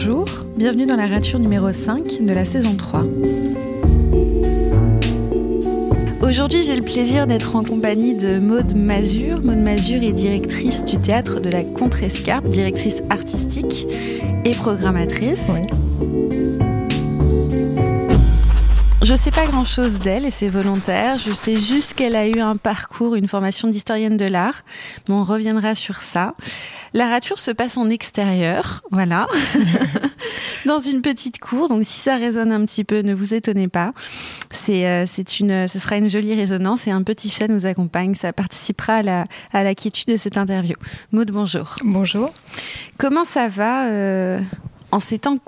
bonjour, bienvenue dans la rature numéro 5 de la saison 3. Aujourd'hui, j'ai le plaisir d'être en compagnie de Maude Mazur. Maude Mazur est directrice du théâtre de la Contrescarpe, directrice artistique et programmatrice. Je sais pas grand chose d'elle et c'est volontaire. Je sais juste qu'elle a eu un parcours, une formation d'historienne de l'art. Mais on reviendra sur ça. La rature se passe en extérieur, voilà, dans une petite cour. Donc si ça résonne un petit peu, ne vous étonnez pas. C'est, euh, c'est une, ce sera une jolie résonance et un petit chat nous accompagne. Ça participera à la, à la quiétude de cette interview. Maud, bonjour. Bonjour. Comment ça va euh, en ces temps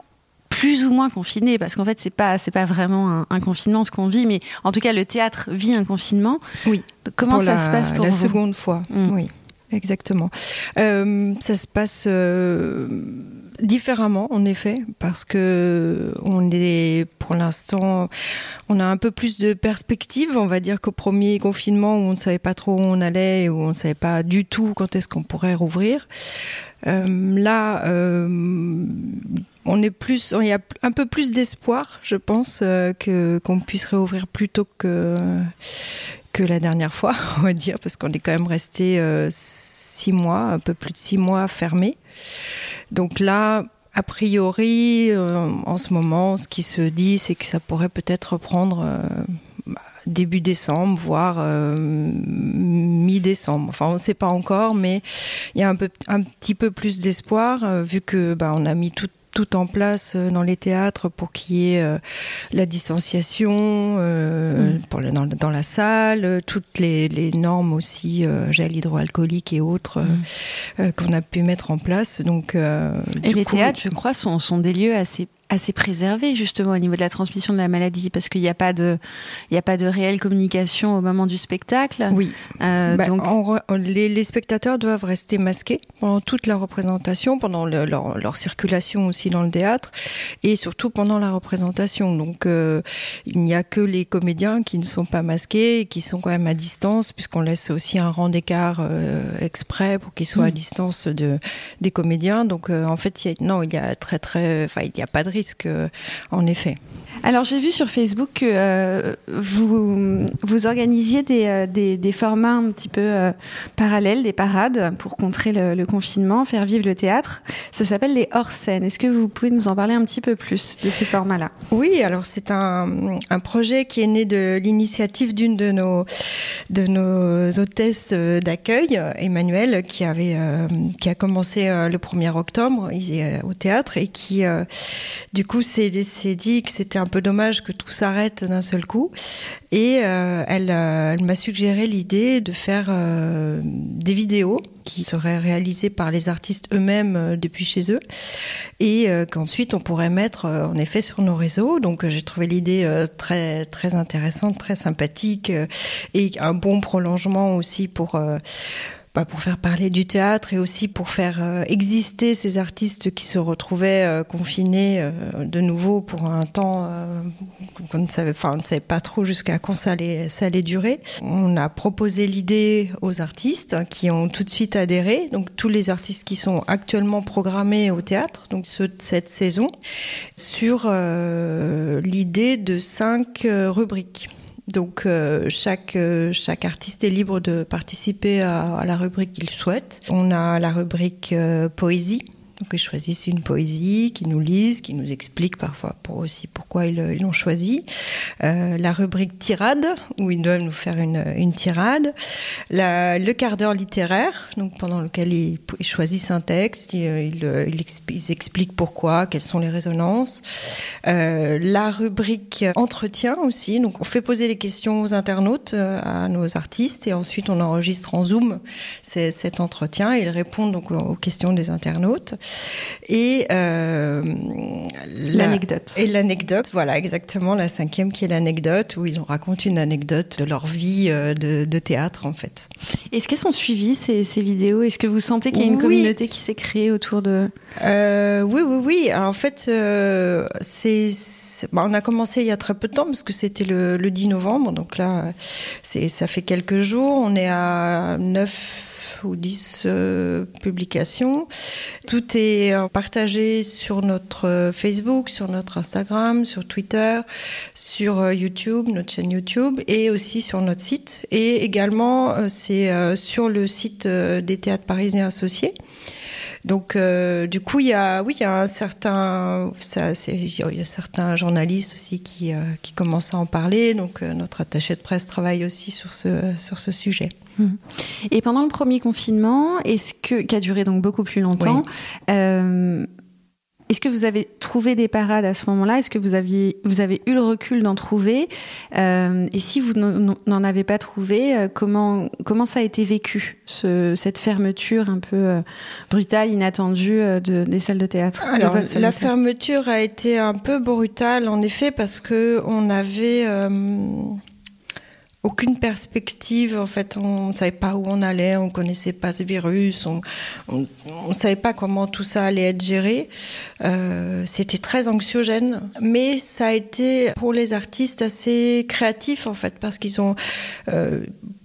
plus ou moins confinés? Parce qu'en fait c'est pas c'est pas vraiment un, confinement ce qu'on vit mais en tout cas le théâtre vit un confinement oui comment ça se passe pour la vous? seconde fois mm. oui exactement. Euh, ça se passe euh, différemment, en effet, parce que on est, pour l'instant, on a un peu plus de perspective. On va dire qu'au premier confinement, où on ne savait pas trop où on allait, où on ne savait pas du tout quand est-ce qu'on pourrait rouvrir. Euh, là, on est plus, il y a un peu plus d'espoir, je pense, qu'on puisse réouvrir plus tôt que que la dernière fois, on va dire, parce qu'on est quand même resté euh, six mois, un peu plus de six mois fermés. Donc là, a priori, euh, en ce moment, ce qui se dit, c'est que ça pourrait peut-être reprendre euh, début décembre, voire mi-décembre. Enfin, on ne sait pas encore, mais il y a un, peu, un petit peu plus d'espoir, vu que bah, on a mis tout tout en place euh, dans les théâtres pour qu'il y ait euh, la distanciation euh, mm. pour dans, dans, la salle, toutes les, les normes aussi, gel hydroalcoolique et autres mm. qu'on a pu mettre en place. Donc, et les théâtres, je crois, sont, sont des lieux assez assez préservé justement au niveau de la transmission de la maladie parce qu'il n'y a pas de il y a pas de réelle communication au moment du spectacle. Oui. Euh, bah, donc les, les, spectateurs doivent rester masqués pendant toute la représentation, pendant leur, leur, circulation aussi dans le théâtre et surtout pendant la représentation. Donc euh, il n'y a que les comédiens qui ne sont pas masqués et qui sont quand même à distance puisqu'on laisse aussi un rang d'écart euh, exprès pour qu'ils soient à mm. distance de des comédiens. Donc en fait il y a, non il y a très très enfin il n'y a pas de risque en effet. Alors j'ai vu sur Facebook que euh, vous, vous organisiez des, euh, des, formats un petit peu euh, parallèles, des parades pour contrer le, confinement, faire vivre le théâtre. Ça s'appelle les hors-scènes. Est-ce que vous pouvez nous en parler un petit peu plus de ces formats-là? Oui, alors c'est un, un, projet qui est né de l'initiative d'une de nos, de nos hôtesses d'accueil, Emmanuel, qui, avait, qui a commencé le 1er octobre au théâtre et qui du coup s'est dit que c'était un peu dommage que tout s'arrête d'un seul coup. Et euh, elle, euh, elle m'a suggéré l'idée de faire euh, des vidéos qui seraient réalisées par les artistes eux-mêmes depuis chez eux et qu'ensuite on pourrait mettre en effet sur nos réseaux. Donc j'ai trouvé l'idée très très intéressante, très sympathique et un bon prolongement aussi pour bah, pour faire parler du théâtre et aussi pour faire euh, exister ces artistes qui se retrouvaient euh, confinés euh, de nouveau pour un temps qu'on ne savait, pas trop jusqu'à quand ça allait, ça allait durer. On a proposé l'idée aux artistes qui ont tout de suite adhéré, donc tous les artistes qui sont actuellement programmés au théâtre, donc ceux de cette saison, sur l'idée de cinq rubriques. Donc euh, chaque euh, chaque artiste est libre de participer à, la rubrique qu'il souhaite. On a la rubrique euh, poésie donc ils choisissent une poésie, qui nous lisent, qui nous expliquent parfois pour aussi pourquoi ils l'ont choisi. Euh, la rubrique tirade, où ils doivent nous faire une, une tirade. La, le quart d'heure littéraire, donc pendant lequel ils, choisissent un texte, ils, expliquent pourquoi, quelles sont les résonances. Euh, la rubrique entretien aussi, donc on fait poser les questions aux internautes, euh, à nos artistes, et ensuite on enregistre en Zoom cet entretien et ils répondent donc aux questions des internautes. Et euh, l'anecdote. Et l'anecdote, voilà, exactement, la cinquième qui est l'anecdote, où ils nous racontent une anecdote de leur vie euh, de, théâtre, en fait. Est-ce qu'elles sont suivies, ces, ces vidéos? Est-ce que vous sentez qu'il y a une communauté qui s'est créée autour de... Euh, oui, oui, oui. Alors, en fait, euh, c'est... Bah, on a commencé il y a très peu de temps, parce que c'était le, le 10 novembre, donc là, ça fait quelques jours. On est à 9 ou 10 publications. Tout est partagé sur notre Facebook, sur notre Instagram, sur Twitter, sur YouTube, notre chaîne YouTube, et aussi sur notre site. Et également, c'est sur le site des théâtres parisiens associés. Donc, euh, du coup, il y a, oui, il y a un il y a certains journalistes aussi qui, euh, qui commencent à en parler. Donc, euh, notre attaché de presse travaille aussi sur ce, sur ce sujet. Et pendant le premier confinement, est-ce que, qui a duré donc beaucoup plus longtemps, est-ce que vous avez trouvé des parades à ce moment-là? Est-ce que vous, aviez, vous avez eu le recul d'en trouver? Euh, Et si vous n'en avez pas trouvé, euh, comment, comment ça a été vécu, ce, cette fermeture un peu euh, brutale, inattendue de, des salles de théâtre? Alors, la fermeture a été un peu brutale, en effet, parce que on avait aucune perspective. En fait, on ne savait pas où on allait, on connaissait pas ce virus, on ne savait pas comment tout ça allait être géré. Euh, C'était très anxiogène, mais ça a été pour les artistes assez créatif en fait, parce qu'ils ont euh,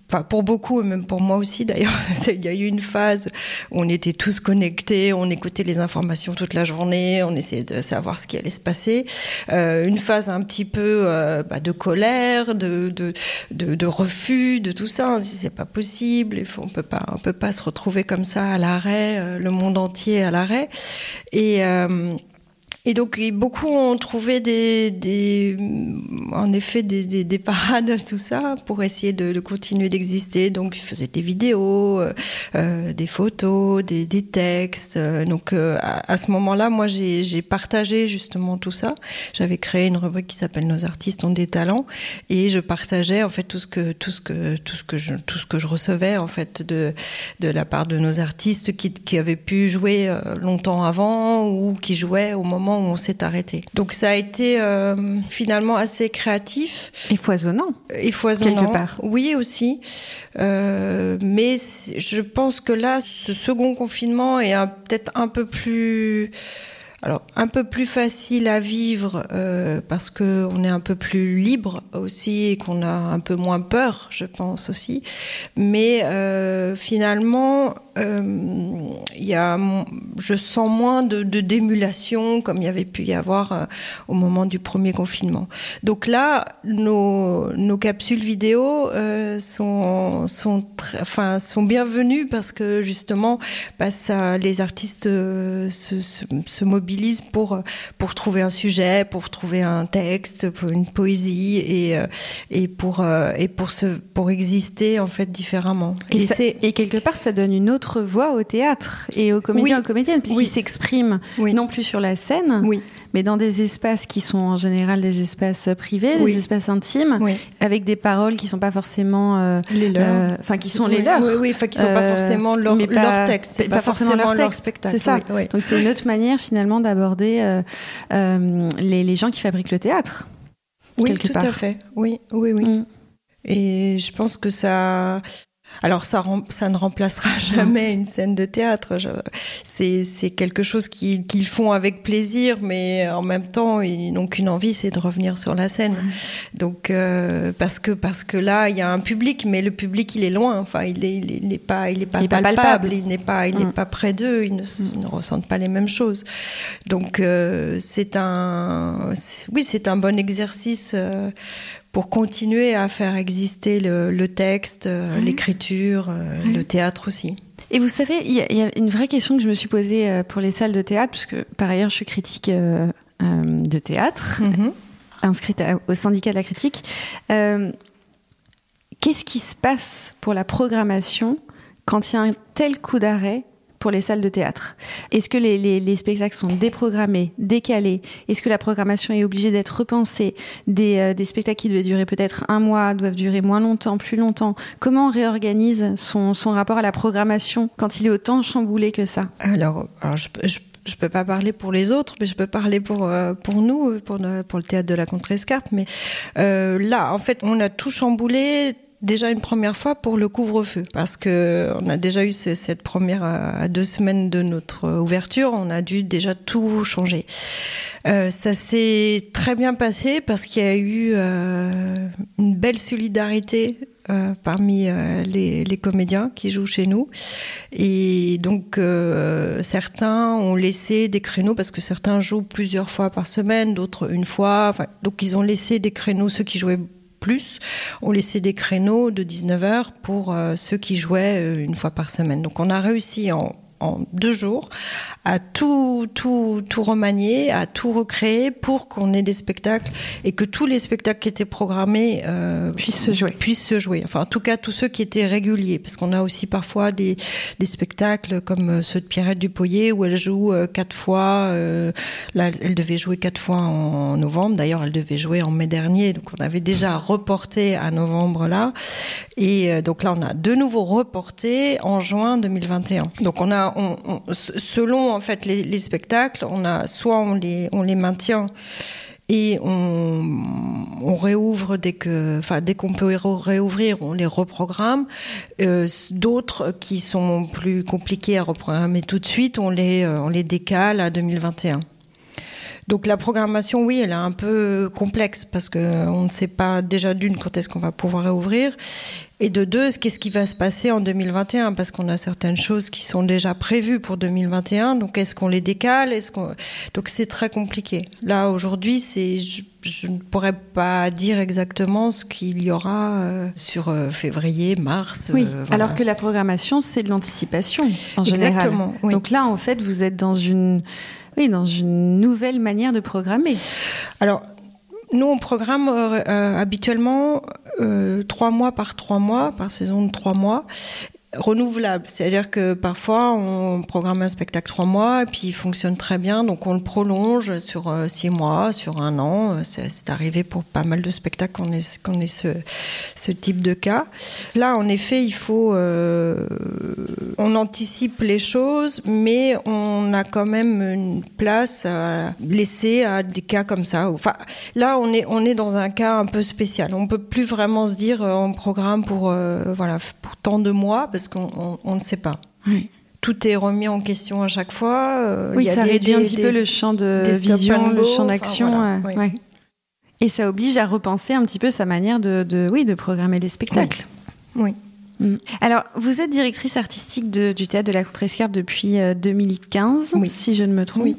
Enfin, pour beaucoup, et même pour moi aussi d'ailleurs, il y a eu une phase où on était tous connectés, on écoutait les informations toute la journée, on essayait de savoir ce qui allait se passer. Euh, une phase un petit peu euh, bah, de colère, de, de, de, de, refus, de tout ça. C'est pas possible, il faut, on peut pas, on peut pas se retrouver comme ça à l'arrêt, euh, le monde entier à l'arrêt. Et euh, et donc beaucoup ont trouvé des, des en effet des, des, des, parades tout ça pour essayer de, de continuer d'exister. Donc ils faisaient des vidéos, euh, euh des photos, des, textes. Donc euh, à, à, ce moment-là, moi j'ai partagé justement tout ça. J'avais créé une rubrique qui s'appelle Nos artistes ont des talents et je partageais en fait tout ce que tout ce que tout ce que je tout ce que je recevais en fait de de la part de nos artistes qui, qui avaient pu jouer euh, longtemps avant ou qui jouaient au moment où on s'est arrêté. Donc ça a été euh, finalement assez créatif. Et foisonnant. Et foisonnant. Quelque part. Oui aussi. Euh, mais je pense que là, ce second confinement est peut-être un peu plus alors un peu plus facile à vivre euh, parce que on est un peu plus libre aussi et qu'on a un peu moins peur, je pense aussi. Mais euh, finalement, euh, il y a, je sens moins de, de d'émulation comme il y avait pu y avoir euh, au moment du premier confinement. Donc là, nos, nos capsules vidéo euh, sont sont enfin sont bienvenues parce que justement, bah, ça, les artistes se, se mobilisent pour pour trouver un sujet, pour trouver un texte, pour une poésie et euh, et pour euh, et pour se pour exister en fait différemment. Et, et, ça, et quelque part, ça donne une autre voix au théâtre et aux comédiens, oui. aux comédiennes, puisqu'ils oui. s'expriment oui. non plus sur la scène, mais dans des espaces qui sont en général des espaces privés, oui. des espaces intimes, oui. avec des paroles qui sont pas forcément euh, les leurs, enfin euh, qui sont oui, les leurs, oui, oui, enfin qui sont euh, pas forcément leur, pas, leur texte, pas, pas, forcément, leur, texte, spectacle. C'est ça. Donc c'est une autre manière finalement d'aborder euh, euh, les, les, gens qui fabriquent le théâtre. Oui, quelque tout part. à fait. Oui, oui, oui. Mm. Et je pense que ça, alors ça, ça ne remplacera jamais une scène de théâtre. C'est quelque chose qu'ils qu font avec plaisir, mais en même temps, ils n'ont qu'une envie, c'est de revenir sur la scène. Donc euh, parce que parce que là, il y a un public, mais le public, il est loin. Enfin, il est il n'est pas il est pas il palpable, palpable. il n'est pas il n'est mm. pas près d'eux. Ils ne, Mm. ils ne ressentent pas les mêmes choses. Donc euh, c'est un oui, c'est un bon exercice. Euh, pour continuer à faire exister le, le texte, mmh. l'écriture, mmh. le théâtre aussi. Et vous savez, il y, y, a une vraie question que je me suis posée euh, pour les salles de théâtre, puisque par ailleurs je suis critique euh, euh, de théâtre, mmh. inscrite à, au syndicat de la critique. Euh, Qu'est-ce qui se passe pour la programmation quand il y a un tel coup d'arrêt pour les salles de théâtre. Est-ce que les, les, les, spectacles sont déprogrammés, décalés? Est-ce que la programmation est obligée d'être repensée? Des, euh, des, spectacles qui devaient durer peut-être un mois doivent durer moins longtemps, plus longtemps. Comment on réorganise son, son rapport à la programmation quand il est autant chamboulé que ça? Alors, alors je, je je peux pas parler pour les autres, mais je peux parler pour euh, pour nous, pour le, pour le théâtre de la Contrescarpe. Mais euh, là, en fait, on a tout chamboulé déjà une première fois pour le couvre-feu parce que on a déjà eu ce, cette première à deux semaines de notre ouverture, on a dû déjà tout changer. Euh, ça s'est très bien passé parce qu'il y a eu euh, une belle solidarité euh, parmi les, comédiens qui jouent chez nous. Et donc certains ont laissé des créneaux parce que certains jouent plusieurs fois par semaine, d'autres une fois. Donc ils ont laissé des créneaux, ceux qui jouaient plus, ont laissé des créneaux de 19h pour ceux qui jouaient une fois par semaine. Donc on a réussi en en deux jours à tout, tout, tout remanier, à tout recréer pour qu'on ait des spectacles et que tous les spectacles qui étaient programmés euh, puissent se jouer. Puissent se jouer. Enfin, en tout cas, tous ceux qui étaient réguliers, parce qu'on a aussi parfois des, des spectacles comme euh, ceux de Pierrette Dupoyer où elle joue euh, quatre fois. Euh, là, elle devait jouer quatre fois en novembre. D'ailleurs, elle devait jouer en mai dernier, donc on avait déjà reporté à novembre là. Et euh, donc là, on a de nouveau reporté en juin 2021. Donc on a, on, on, selon en fait les, les, spectacles, on a soit on les, on les maintient et on, on réouvre dès que, enfin dès qu'on peut réouvrir, on les reprogramme. Euh, D'autres qui sont plus compliqués à reprogrammer tout de suite, on les, euh, on les décale à 2021. Donc la programmation, oui, elle est un peu complexe parce que on ne sait pas déjà d'une quand est-ce qu'on va pouvoir réouvrir et de deux, qu'est-ce qui va se passer en 2021 Parce qu'on a certaines choses qui sont déjà prévues pour 2021. Donc, est-ce qu'on les décale? Est-ce qu'on Donc, c'est très compliqué. Là, aujourd'hui, c'est je, je, ne pourrais pas dire exactement ce qu'il y aura euh, sur euh, février, mars. Oui. Euh, voilà. Alors que la programmation, c'est de l'anticipation en général. Exactement. Oui. Donc là, en fait, vous êtes dans une oui, dans une nouvelle manière de programmer. Alors, nous, on programme euh, habituellement euh, trois mois par trois mois, par saison de trois mois renouvelable. C'est-à-dire que parfois, on programme un spectacle trois mois et puis il fonctionne très bien, donc on le prolonge sur euh, six mois, sur un an. C'est arrivé pour pas mal de spectacles qu'on ait, qu'on ait ce, ce type de cas. Là, en effet, il faut... Euh, on anticipe les choses, mais on a quand même une place à laisser à des cas comme ça. Enfin, là, on est, on est dans un cas un peu spécial. On peut plus vraiment se dire on programme pour, euh, voilà, pour tant de mois, parce qu'on on, on ne sait pas. Oui. Tout est remis en question à chaque fois. Euh, oui, il y a ça des, réduit des, un petit des, peu le champ de vision, le champ d'action. Enfin, voilà, euh, oui. ouais. Et ça oblige à repenser un petit peu sa manière de, de oui, de programmer les spectacles. Oui. Mm. Alors, vous êtes directrice artistique de, du théâtre de la Contrescarpe depuis euh, 2015, Oui. si je ne me trompe. Oui.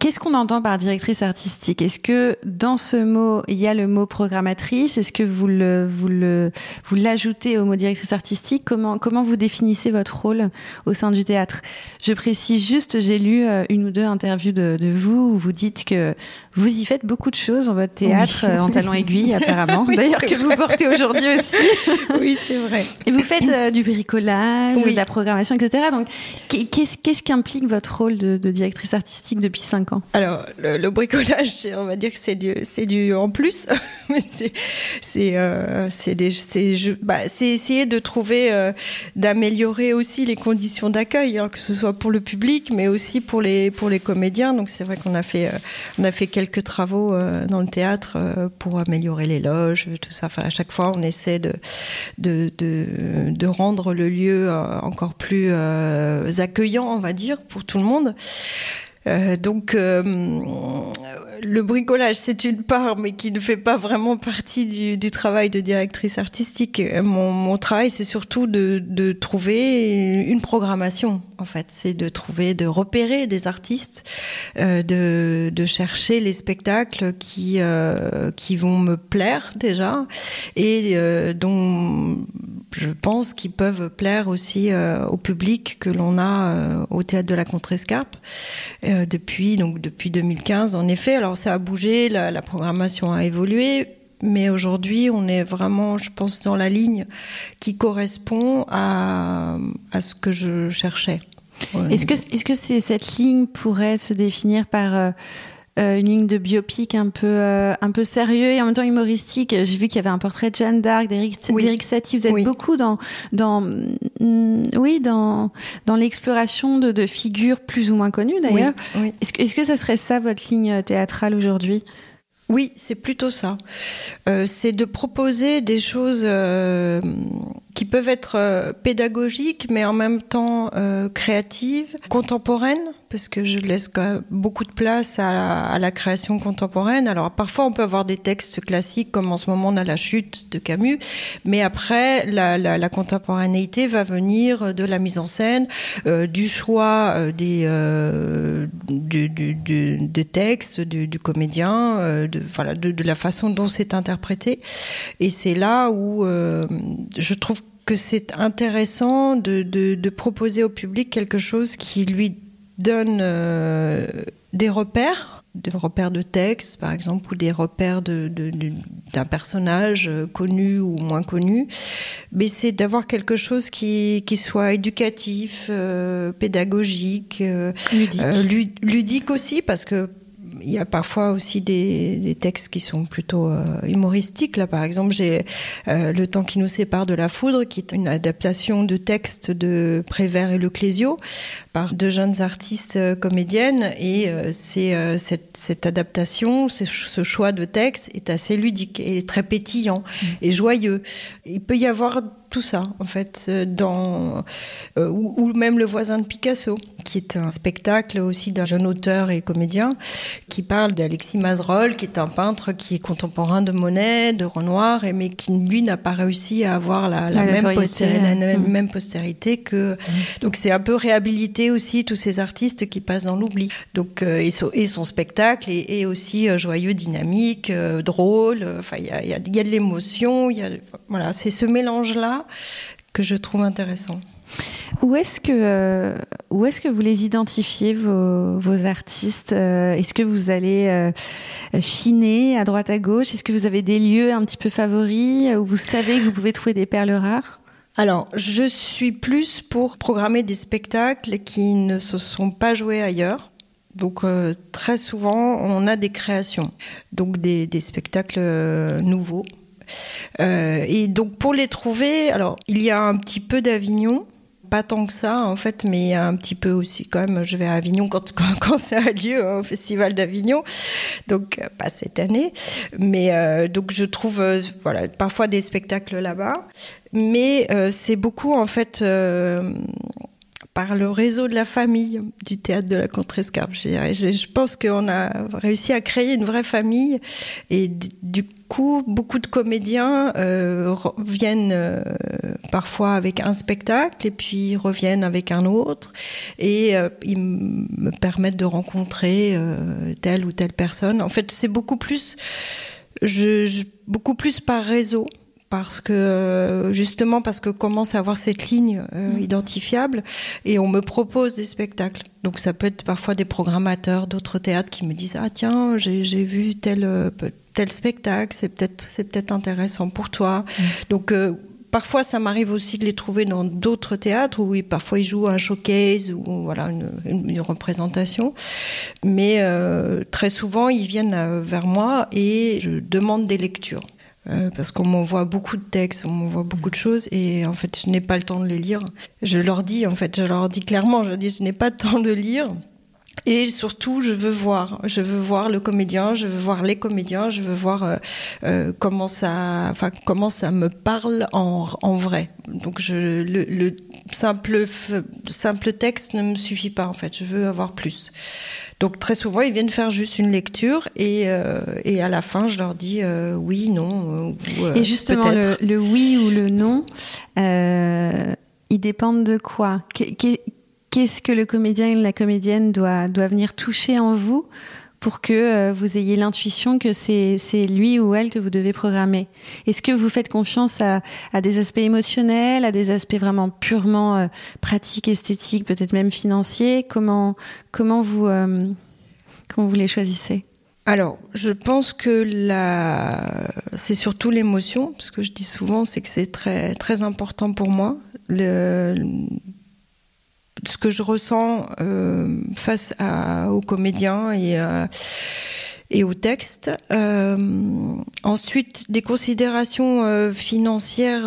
Qu'est-ce qu'on entend par directrice artistique? Est-ce que dans ce mot, il y a le mot programmatrice? Est-ce que vous le vous le vous l'ajoutez au mot directrice artistique? Comment comment vous définissez votre rôle au sein du théâtre? Je précise juste, j'ai lu euh, une ou deux interviews de, de vous où vous dites que vous y faites beaucoup de choses dans votre théâtre Oui. euh, en talent aiguille apparemment. Oui, D'ailleurs que vous portez aujourd'hui aussi. oui, c'est vrai. Et vous faites euh, du bricolage, Oui. de la programmation, etc. Donc, qu'est-ce qu'est-ce qu'implique votre rôle de, de directrice artistique depuis cinq Alors, le, le, bricolage, on va dire que c'est du, c'est du en plus, c'est, c'est, euh, c'est des, c'est, bah, c'est essayer de trouver, euh, d'améliorer aussi les conditions d'accueil, hein, que ce soit pour le public, mais aussi pour les, pour les comédiens. Donc, c'est vrai qu'on a fait, euh, on a fait quelques travaux euh, dans le théâtre euh, pour améliorer les loges, tout ça. Enfin, à chaque fois, on essaie de, de, de, de rendre le lieu encore plus accueillant, on va dire, pour tout le monde. Euh, donc euh, le bricolage c'est une part mais qui ne fait pas vraiment partie du, travail de directrice artistique. Mon, travail c'est surtout de, de, trouver une programmation en fait, c'est de trouver, de repérer des artistes, euh, de, chercher les spectacles qui, euh, qui vont me plaire déjà et euh, dont je pense qu'ils peuvent plaire aussi au public que l'on a au théâtre de la Contrescarpe depuis donc depuis 2015 en effet ça a bougé la, programmation a évolué mais aujourd'hui on est vraiment je pense dans la ligne qui correspond à, à ce que je cherchais. Est-ce que est-ce que cette ligne pourrait se définir par euh, une ligne de biopic un peu euh, un peu sérieux et en même temps humoristique. J'ai vu qu'il y avait un portrait de Jeanne d'Arc, d'Éric oui. Satie. Vous êtes oui. beaucoup dans dans mm, oui dans dans l'exploration de, de, figures plus ou moins connues d'ailleurs. Oui. Est-ce que est-ce que ça serait ça votre ligne théâtrale aujourd'hui? Oui, c'est plutôt ça. Euh, c'est de proposer des choses euh, qui peuvent être euh, pédagogiques, mais en même temps euh, créatives, contemporaines, parce que je laisse beaucoup de place à la, création contemporaine. Alors parfois on peut avoir des textes classiques comme en ce moment on a la chute de Camus, mais après la, contemporanéité va venir de la mise en scène, euh, du choix euh, des, euh, du, textes, du, comédien, de, voilà, de, la façon dont c'est interprété. Et c'est là où je trouve que c'est intéressant de, proposer au public quelque chose qui lui donne euh, des repères, des repères de texte par exemple, ou des repères d'un de, d'un personnage euh, connu ou moins connu, mais c'est d'avoir quelque chose qui, qui soit éducatif, euh, pédagogique, ludique. ludique aussi, parce que il y a parfois aussi des, des textes qui sont plutôt euh, humoristiques. Là, par exemple, j'ai euh, Le temps qui nous sépare de la foudre, qui est une adaptation de texte de Prévert et Leclésio par deux jeunes artistes euh, comédiennes. Et c'est cette, cette, adaptation, ce choix de texte est assez ludique et très pétillant mmh. et joyeux. Il peut y avoir tout ça, en fait, euh, dans, euh, ou, même Le voisin de Picasso, qui est un spectacle aussi d'un jeune auteur et comédien, qui parle d'Alexis Mazerolles, qui est un peintre qui est contemporain de Monet, de Renoir, et, mais qui, lui, n'a pas réussi à avoir la, même, postérité, la même, mm. même, postérité que... Mm. Donc c'est un peu réhabiliter aussi tous ces artistes qui passent dans l'oubli. Donc, euh, et, son, et, son, spectacle est, aussi joyeux, dynamique, drôle, enfin, il y a, y a de l'émotion, voilà, c'est ce mélange-là que je trouve intéressant. Où est-ce que, euh, où est-ce que vous les identifiez, vos, vos artistes euh, Est-ce que vous allez euh, chiner à droite à gauche? Est-ce que vous avez des lieux un petit peu favoris où vous savez que vous pouvez trouver des perles rares? Alors, je suis plus pour programmer des spectacles qui ne se sont pas joués ailleurs. Donc très souvent, on a des créations, donc des, des spectacles nouveaux et donc pour les trouver, alors il y a un petit peu d'Avignon, pas tant que ça en fait, mais un petit peu aussi quand même. Je vais à Avignon quand, quand, ça a lieu hein, au Festival d'Avignon, donc euh, pas cette année, mais euh, donc je trouve voilà parfois des spectacles là-bas, mais c'est beaucoup en fait par le réseau de la famille du théâtre de la Contrescarpe. Je, pense qu'on a réussi à créer une vraie famille et du coup, beaucoup de comédiens euh, viennent euh, parfois avec un spectacle et puis reviennent avec un autre et euh, ils me permettent de rencontrer telle ou telle personne. En fait, c'est beaucoup plus, beaucoup plus par réseau parce que euh, justement parce que commence à avoir cette ligne euh, mm. identifiable et on me propose des spectacles. Donc ça peut être parfois des programmateurs d'autres théâtres qui me disent ah tiens j'ai vu tel euh, tel spectacle c'est peut-être c'est peut-être intéressant pour toi. Mm. Donc parfois ça m'arrive aussi de les trouver dans d'autres théâtres où parfois ils jouent un showcase ou voilà une, une, représentation mais très souvent ils viennent vers moi et je demande des lectures euh, parce qu'on m'envoie beaucoup de textes, on m'envoie beaucoup de choses et en fait je n'ai pas le temps de les lire. Je leur dis en fait, je leur dis clairement, je dis je n'ai pas le temps de lire. Et surtout, je veux voir, je veux voir le comédien, je veux voir les comédiens, je veux voir euh, euh, comment ça, enfin comment ça me parle en, en vrai. Donc le, le simple simple texte ne me suffit pas en fait. Je veux avoir plus. Donc très souvent, ils viennent faire juste une lecture et, euh, et à la fin, je leur dis euh, oui, non. Euh, et justement, le, le, oui ou le non, ils dépendent de quoi? Qu'est-ce que le comédien et la comédienne doit, doit venir toucher en vous pour que euh, vous ayez l'intuition que c'est lui ou elle que vous devez programmer. Est-ce que vous faites confiance à, des aspects émotionnels, à des aspects vraiment purement euh, pratiques, esthétiques, peut-être même financiers? Comment comment vous euh, comment vous les choisissez? Alors, je pense que la... c'est surtout l'émotion, parce que je dis souvent, c'est que c'est très très important pour moi. Ce que je ressens euh, face aux comédiens et, euh, et. Euh, ensuite, des considérations euh, financières,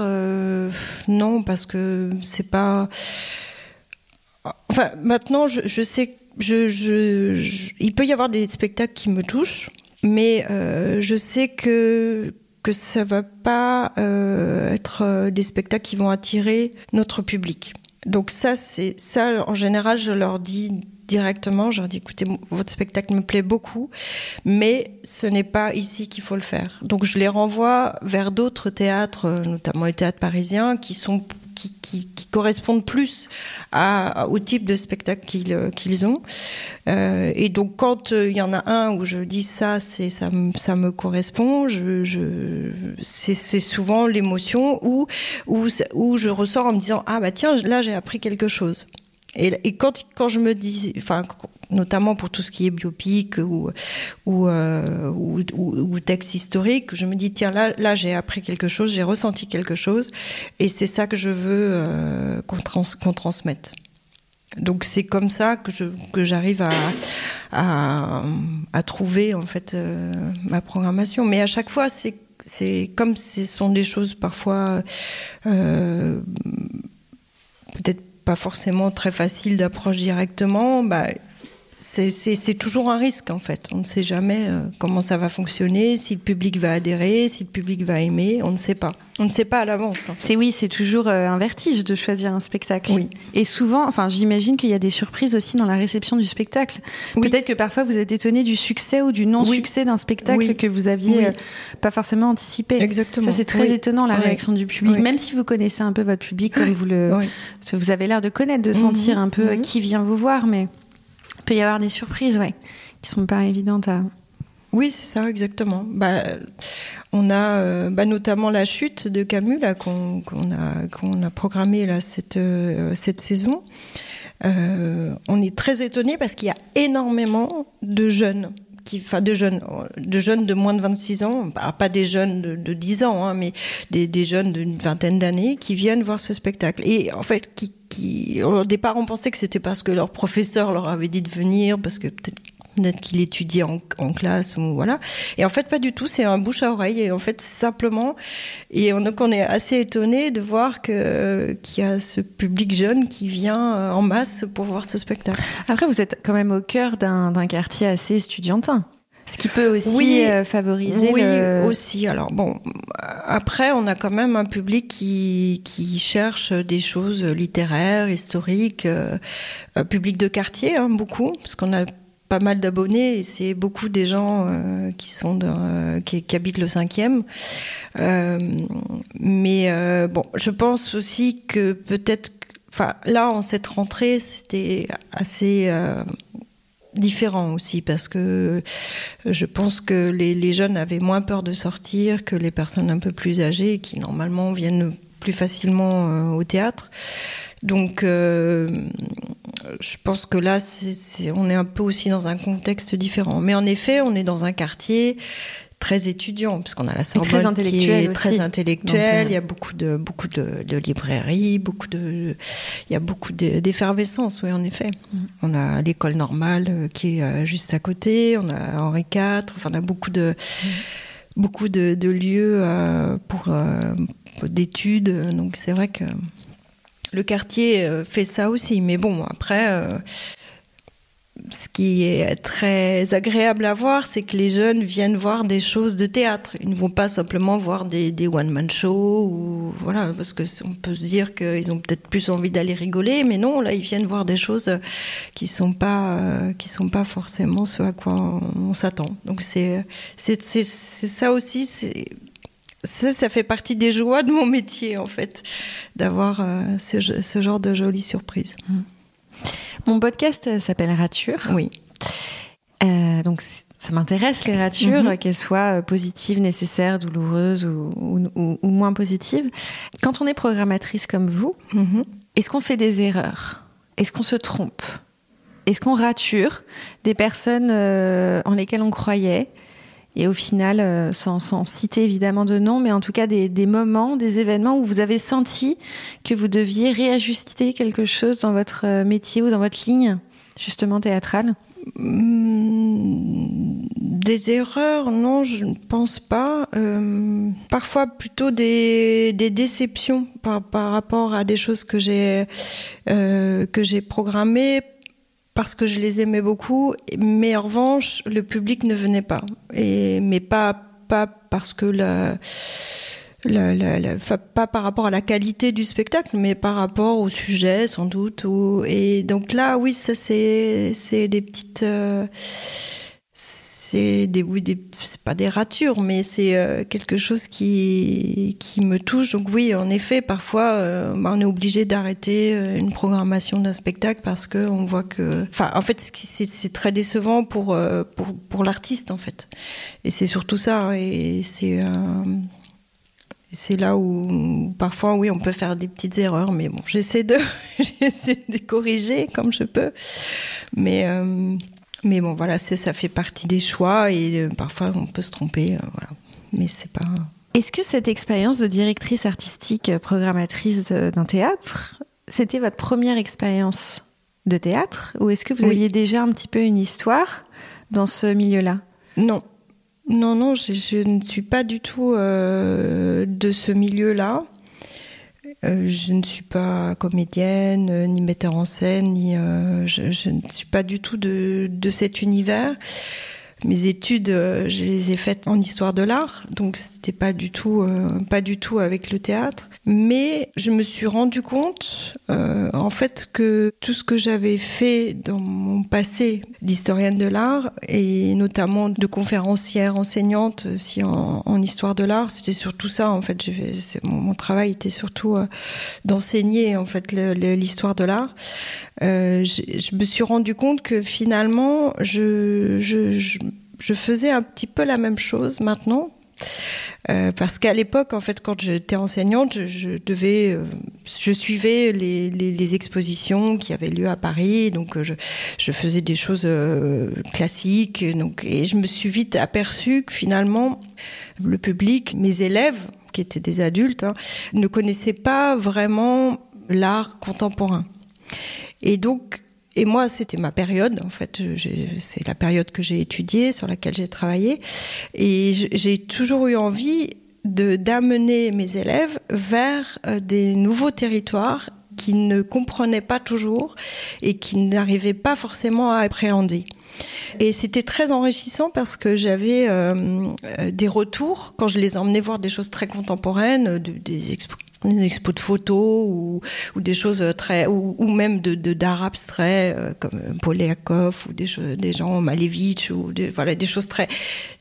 non, parce que c'est pas. Enfin, maintenant, je, je sais, je, je, il peut y avoir des spectacles qui me touchent, mais je sais que que ça va pas être des spectacles qui vont attirer notre public. Donc ça, c'est ça. En général, je leur dis directement. Je leur dis, écoutez, votre spectacle me plaît beaucoup, mais ce n'est pas ici qu'il faut le faire. Donc je les renvoie vers d'autres théâtres, notamment les théâtres parisiens, qui sont qui, correspondent plus au type de spectacle qu'ils qu'ils ont. Euh, et donc quand euh, il y en a un où je dis ça, c'est ça, me correspond, je c'est souvent l'émotion où, où où je ressors en me disant ah bah tiens là j'ai appris quelque chose. Et, quand, quand je me dis, enfin, notamment pour tout ce qui est biopic ou, ou, euh, ou, ou, texte historique, je me dis, tiens, là, là j'ai appris quelque chose, j'ai ressenti quelque chose, et c'est ça que je veux euh, qu'on trans, qu transmette. Donc c'est comme ça que je que j'arrive à, à, trouver en fait euh, ma programmation. Mais à chaque fois c'est comme ce sont des choses parfois euh, peut-être pas forcément très facile d'approche directement, bah, c'est toujours un risque en fait. On ne sait jamais euh, comment ça va fonctionner, si le public va adhérer, si le public va aimer, on ne sait pas. On ne sait pas à l'avance. C'est oui, c'est toujours euh, un vertige de choisir un spectacle. Oui. Et souvent, enfin, j'imagine qu'il y a des surprises aussi dans la réception du spectacle. Oui. Peut-être que parfois vous êtes étonné du succès ou du non-succès oui. d'un spectacle que vous aviez euh, pas forcément anticipé. Exactement. c'est très étonnant la réaction du public, même si vous connaissez un peu votre public comme vous le, vous avez l'air de connaître, de sentir mmh. un peu mmh. qui vient vous voir, mais il peut y avoir des surprises, ouais, qui sont pas évidentes à. Oui, c'est ça, exactement. Bah, on a euh, bah, notamment la chute de Camus là qu'on qu a qu'on a programmé là cette euh, cette saison. Euh, on est très étonné parce qu'il y a énormément de jeunes qui, enfin de jeunes, de jeunes de moins de 26 ans, bah, pas des jeunes de, de 10 ans, hein, mais des, des jeunes d'une vingtaine d'années qui viennent voir ce spectacle. Et en fait, qui, qui, au départ, on pensait que c'était parce que leur professeur leur avait dit de venir, parce que peut-être peut-être qu'il étudiait en, en, classe ou voilà. Et en fait, pas du tout. C'est un bouche à oreille. Et en fait, simplement. Et on, donc, on est assez étonné de voir que qu'il y a ce public jeune qui vient en masse pour voir ce spectacle. Après, vous êtes quand même au cœur d'un quartier assez estudiantin. Ce qui peut aussi oui, euh, favoriser. Oui, le... aussi. Alors bon, après, on a quand même un public qui, qui cherche des choses littéraires, historiques, euh, public de quartier, hein, beaucoup, parce qu'on a pas mal d'abonnés et c'est beaucoup des gens euh, qui sont de, euh, qui, habitent le cinquième. Euh, mais bon, je pense aussi que peut-être, enfin là en cette rentrée, c'était assez différent aussi parce que je pense que les, les, jeunes avaient moins peur de sortir que les personnes un peu plus âgées qui normalement viennent plus facilement au théâtre. Donc euh, je pense que là c est, c est, on est un peu aussi dans un contexte différent. Mais en effet, on est dans un quartier très étudiant puisqu'on a la Sorbonne très qui est très intellectuel. il y a beaucoup de beaucoup de, de librairies, beaucoup de il y a beaucoup d'effervescence. Oui, en effet. Mm. On a l'école normale euh, qui est euh, juste à côté. On a Henri IV. Enfin, on a beaucoup de mm. beaucoup de, de lieux euh, pour, euh, pour d'études. Donc c'est vrai que le quartier euh, fait ça aussi. Mais bon, après. Euh, ce qui est très agréable à voir, c'est que les jeunes viennent voir des choses de théâtre. Ils ne vont pas simplement voir des, one-man shows ou voilà, parce que on peut se dire qu'ils ont peut-être plus envie d'aller rigoler, mais non, là ils viennent voir des choses qui sont pas euh, sont pas forcément ce à quoi on, on s'attend. Donc c'est c'est ça aussi, c'est ça, ça fait partie des joies de mon métier en fait, d'avoir euh, ce, ce genre de jolies surprises. Mmh. Mon podcast s'appelle Rature. Oui. Euh, donc ça m'intéresse les ratures, mm -hmm. qu'elles soient positives, nécessaires, douloureuses ou, ou, ou, moins positives. Quand on est programmatrice comme vous, mm -hmm. est-ce qu'on fait des erreurs? Est-ce qu'on se trompe? Est-ce qu'on rature des personnes euh, en lesquelles on croyait? Et au final, euh, sans, citer évidemment de nom, mais en tout cas des, moments, des événements où vous avez senti que vous deviez réajuster quelque chose dans votre euh, métier ou dans votre ligne, justement théâtrale? Mmh, Des erreurs, non, je ne pense pas. Euh, parfois plutôt des, déceptions par, rapport à des choses que j'ai que j'ai programmées parce que je les aimais beaucoup, mais en revanche, le public ne venait pas. Et, mais pas, pas parce que la, pas par rapport à la qualité du spectacle, mais par rapport au sujet, sans doute. et donc là, oui, ça c'est c'est des petites euh, c'est des, oui, c'est pas des ratures, mais c'est euh, quelque chose qui qui me touche. Donc oui, en effet, parfois, euh, bah, on est obligé d'arrêter euh, une programmation d'un spectacle parce que on voit que, enfin, en fait, c'est, c'est très décevant pour pour pour l'artiste en fait. Et c'est surtout ça. Hein, et c'est c'est là où parfois oui on peut faire des petites erreurs mais bon j'essaie de j'essaie de corriger comme je peux mais mais bon, voilà, ça fait partie des choix et euh, parfois on peut se tromper, euh, voilà. Mais c'est pas. Est-ce que cette expérience de directrice artistique, euh, programmatrice d'un théâtre, c'était votre première expérience de théâtre ou est-ce que vous aviez déjà un petit peu une histoire dans ce milieu-là? Non. Non, non, je, ne suis pas du tout de ce milieu-là. Euh, je ne suis pas comédienne, euh, ni metteur en scène, ni euh, je, je, ne suis pas du tout de, de cet univers. Mes études, euh, je les ai faites en histoire de l'art, donc c'était pas du tout, euh, pas du tout avec le théâtre. Mais je me suis rendu compte, euh, en fait, que tout ce que j'avais fait dans mon passé d'historienne de l'art et notamment de conférencière enseignante aussi en, en histoire de l'art, c'était surtout ça. En fait, mon, mon travail était surtout d'enseigner en fait l'histoire de l'art. Euh, je, je, me suis rendu compte que finalement, je, je, je, je faisais un petit peu la même chose maintenant. Euh, parce qu'à l'époque, en fait, quand j'étais enseignante, je, je devais, euh, je suivais les, les, les, expositions qui avaient lieu à Paris, donc euh, je, je faisais des choses euh, classiques, donc et je me suis vite aperçue que finalement, le public, mes élèves, qui étaient des adultes, hein, ne connaissaient pas vraiment l'art contemporain. Et donc, et moi, c'était ma période, en fait, c'est la période que j'ai étudiée, sur laquelle j'ai travaillé, et j'ai toujours eu envie d'amener mes élèves vers euh, des nouveaux territoires qu'ils ne comprenaient pas toujours et qu'ils n'arrivaient pas forcément à appréhender. Et c'était très enrichissant parce que j'avais euh, euh des retours quand je les emmenais voir des choses très contemporaines, de, des expos de photos ou, des choses très ou, même de d'art abstrait euh, comme Polyakov ou des gens Malevich ou des, voilà des choses très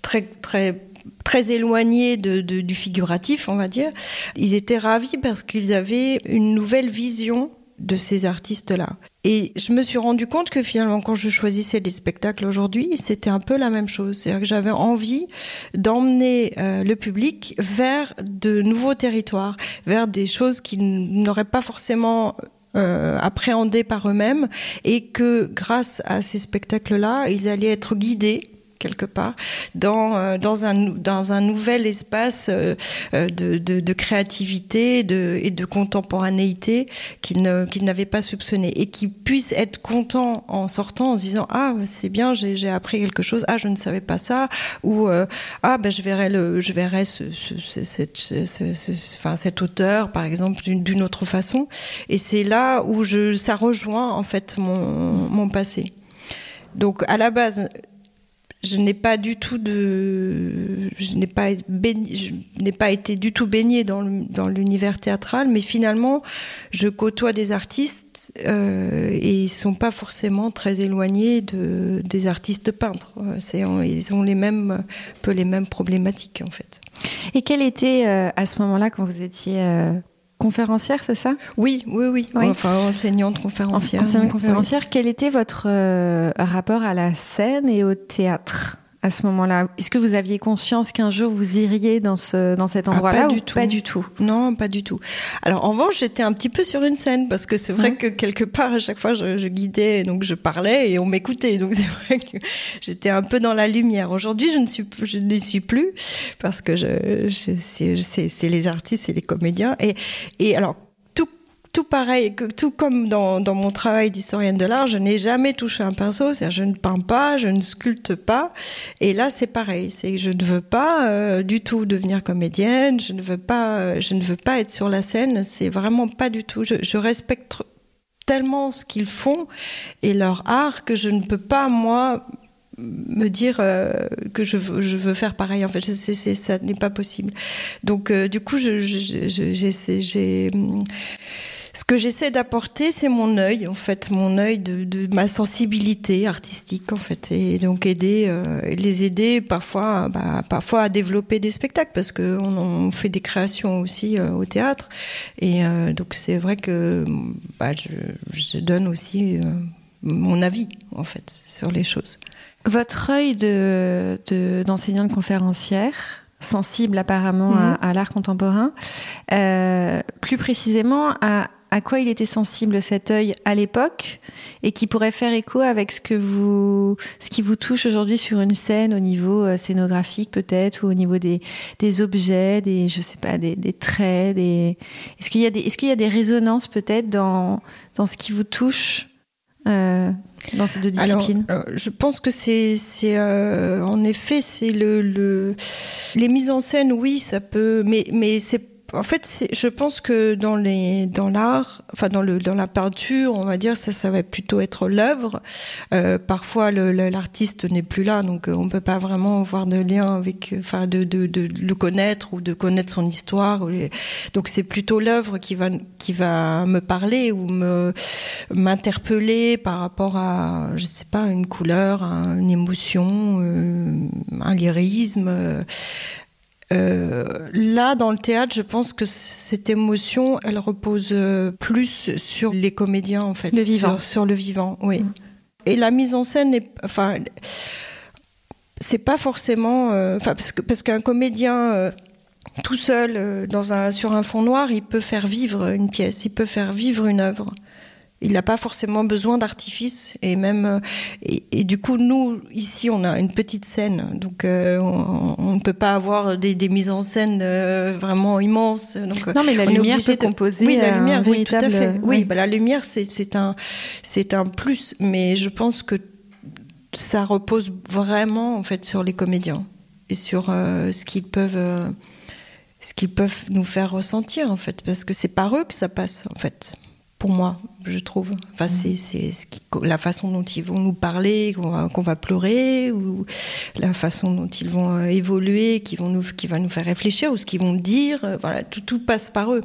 très très très éloignés du figuratif, on va dire. Ils étaient ravis parce qu'ils avaient une nouvelle vision de ces artistes-là. Et je me suis rendu compte que finalement, quand je choisissais des spectacles aujourd'hui, c'était un peu la même chose. C'est-à-dire que j'avais envie d'emmener euh, le public vers de nouveaux territoires, vers des choses qu'ils n'auraient pas forcément euh, appréhendées par eux-mêmes et que grâce à ces spectacles-là, ils allaient être guidés quelque part dans euh, dans un dans un nouvel espace euh, euh, de, de, créativité de, et de contemporanéité qu'il n'avait pas soupçonné. Et qui puisse être content en sortant en se disant ah c'est bien j'ai appris quelque chose. Ah je ne savais pas ça ou ah ben je verrai le je verrai ce, ce, ce, cette ce, cet auteur par exemple d'une autre façon et c'est là où je ça rejoint en fait mon mon passé. Donc à la base je n'ai pas du tout de je n'ai pas été du tout baignée dans l'univers théâtral mais finalement je côtoie des artistes euh, et ils sont pas forcément très éloignés de des artistes peintres. Ils ont les mêmes un peu les mêmes problématiques en fait. Et quel était euh, à ce moment-là quand vous étiez euh, conférencière, c'est ça? Oui, oui, oui, oui. Enfin, enseignante conférencière. Enseignante conférencière. Oui. Quel était votre euh, rapport à la scène et au théâtre? À ce moment-là Est-ce que vous aviez conscience qu'un jour vous iriez dans ce dans cet endroit-là ah, pas ou du tout. pas du tout? Non, pas du tout. Alors en revanche, j'étais un petit peu sur une scène parce que c'est vrai mmh. que quelque part à chaque fois je, je guidais, donc je parlais et on m'écoutait. Donc c'est vrai que j'étais un peu dans la lumière. Aujourd'hui, je ne suis je n'y suis plus parce que je, je c'est les artistes et les comédiens et et alors tout pareil, tout comme dans, mon travail d'historienne de l'art, je n'ai jamais touché un pinceau, c'est-à-dire je ne peins pas, je ne sculpte pas. Et là, c'est pareil, c'est je ne veux pas euh, du tout devenir comédienne, je ne veux pas, euh, je ne veux pas être sur la scène. C'est vraiment pas du tout. Je, respecte tellement ce qu'ils font et leur art que je ne peux pas moi me dire que je veux, faire pareil. En fait, ça n'est pas possible. Donc, du coup, j'ai ce que j'essaie d'apporter, c'est mon œil, en fait, mon œil de, ma sensibilité artistique, en fait, et donc aider, euh, les aider parfois, bah, parfois à développer des spectacles, parce que on, fait des créations aussi euh, au théâtre, et euh, donc c'est vrai que bah, je, donne aussi mon avis, en fait, sur les choses. Votre œil de d'enseignante conférencière, sensible apparemment à, mhm. l'art contemporain, plus précisément à à quoi il était sensible cet œil à l'époque et qui pourrait faire écho avec ce que vous, ce qui vous touche aujourd'hui sur une scène au niveau euh, scénographique peut-être ou au niveau des, des objets, des, je sais pas, des, des traits, des, est-ce qu'il y a des, est-ce qu'il y a des résonances peut-être dans, dans ce qui vous touche, euh, dans ces deux disciplines Alors, euh, Je pense que c'est, c'est euh, en effet, c'est le, le, les mises en scène, oui, ça peut, mais, mais c'est en fait, je pense que dans les dans l'art, enfin dans le dans la peinture, on va dire ça, ça va plutôt être l'œuvre. Euh, parfois, l'artiste n'est plus là, donc euh, on peut pas vraiment avoir de lien avec, enfin de, de, de le connaître ou de connaître son histoire. Donc c'est plutôt l'œuvre qui va qui va me parler ou me m'interpeller par rapport à, je sais pas, une couleur, une émotion, euh, un lyrisme. Euh, là, dans le théâtre, je pense que cette émotion, elle repose euh, plus sur les comédiens, en fait. Le vivant. Sur, le vivant, oui. Mm. Et la mise en scène est, enfin, c'est pas forcément, euh, enfin, parce qu'un comédien tout seul dans un sur un fond noir, il peut faire vivre une pièce, il peut faire vivre une œuvre. Il n'a pas forcément besoin d'artifice et même euh, et, du coup nous ici on a une petite scène donc euh, on ne peut pas avoir des, des mises en scène euh, vraiment immenses. Donc, non mais la lumière peut composer. Oui la lumière oui tout à fait. Oui, bah, la lumière c'est c'est un c'est un plus mais je pense que ça repose vraiment en fait sur les comédiens et sur ce qu'ils peuvent ce qu'ils peuvent nous faire ressentir en fait parce que c'est par eux que ça passe en fait pour moi, je trouve. Enfin, mm. c'est la façon dont ils vont nous parler, qu'on va, pleurer, ou la façon dont ils vont euh, évoluer, qui, vont nous, qui va nous faire réfléchir, ou ce qu'ils vont dire. Euh, voilà, tout, tout passe par eux.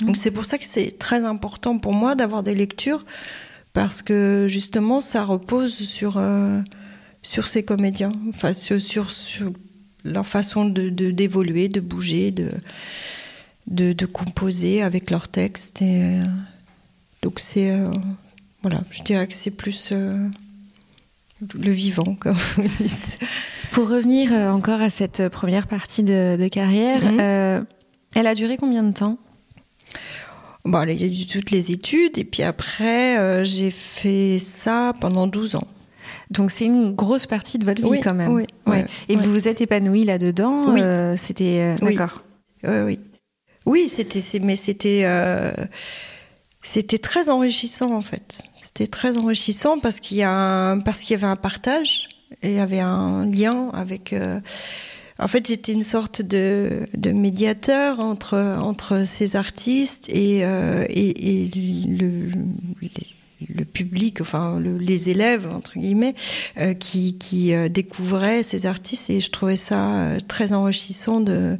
Mm. Donc c'est pour ça que c'est très important pour moi d'avoir des lectures, parce que justement, ça repose sur, euh, sur ces comédiens, enfin, sur, sur, leur façon de d'évoluer, de, bouger, de, de, de, composer avec leurs textes. Et, donc c'est euh, voilà, je dirais que c'est plus euh, le vivant, comme vous dites. Pour revenir euh, encore à cette première partie de, carrière, mhm. elle a duré combien de temps? Bon, il y a eu toutes les études et puis après j'ai fait ça pendant 12 ans. Donc c'est une grosse partie de votre vie quand même. Oui, et vous vous êtes épanouie là-dedans Oui. c'était d'accord. Oui, oui. Oui, c'était mais c'était c'était très enrichissant en fait. C'était très enrichissant parce qu'il y a parce qu'il y avait un partage et il y avait un lien avec. Euh, en fait, j'étais une sorte de, de médiateur entre entre ces artistes et euh, et, et, le, le public, enfin les élèves entre guillemets, euh, qui, qui découvraient ces artistes et je trouvais ça très enrichissant de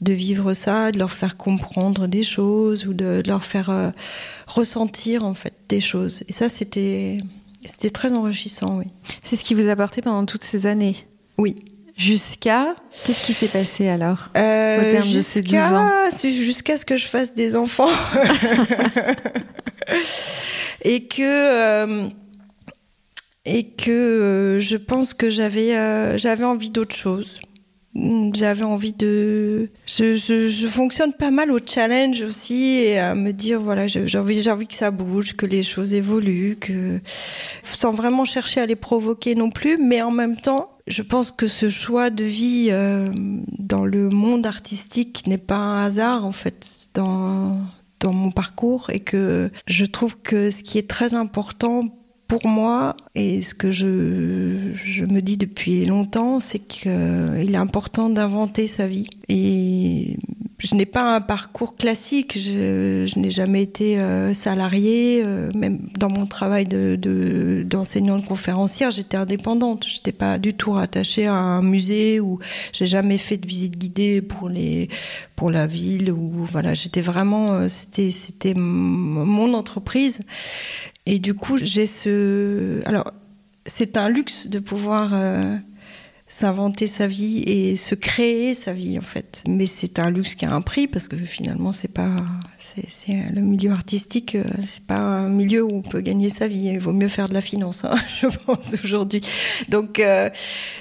de vivre ça, de leur faire comprendre des choses ou de, leur faire euh, ressentir en fait des choses. Et ça, c'était c'était très enrichissant, oui. C'est ce qui vous a apporté pendant toutes ces années? Oui. Jusqu'à? Qu'est-ce qui s'est passé alors? Euh, au terme de ces 12 ans Jusqu'à ce que je fasse des enfants et que euh, et que je pense que j'avais j'avais envie d'autre chose. J'avais envie de. Je, fonctionne pas mal au challenge aussi et à me dire voilà j'ai envie envie que ça bouge, que les choses évoluent, sans vraiment chercher à les provoquer non plus, mais en même temps je pense que ce choix de vie euh, dans le monde artistique n'est pas un hasard en fait dans dans mon parcours et que je trouve que ce qui est très important pour moi, et ce que je, je me dis depuis longtemps, c'est qu'il est important d'inventer sa vie. Et je n'ai pas un parcours classique. Je, je n'ai jamais été euh, salariée. Euh, même dans mon travail de, de, d'enseignante conférencière, j'étais indépendante. J'étais pas du tout rattachée à un musée ou j'ai jamais fait de visite guidée pour les pour la ville ou voilà. J'étais vraiment euh, c'était mon entreprise et du coup j'ai ce alors c'est un luxe de pouvoir s'inventer sa vie et se créer sa vie en fait. Mais c'est un luxe qui a un prix parce que finalement c'est pas c'est le milieu artistique euh, c'est pas un milieu où on peut gagner sa vie. Il vaut mieux faire de la finance, hein, je pense aujourd'hui. Donc euh,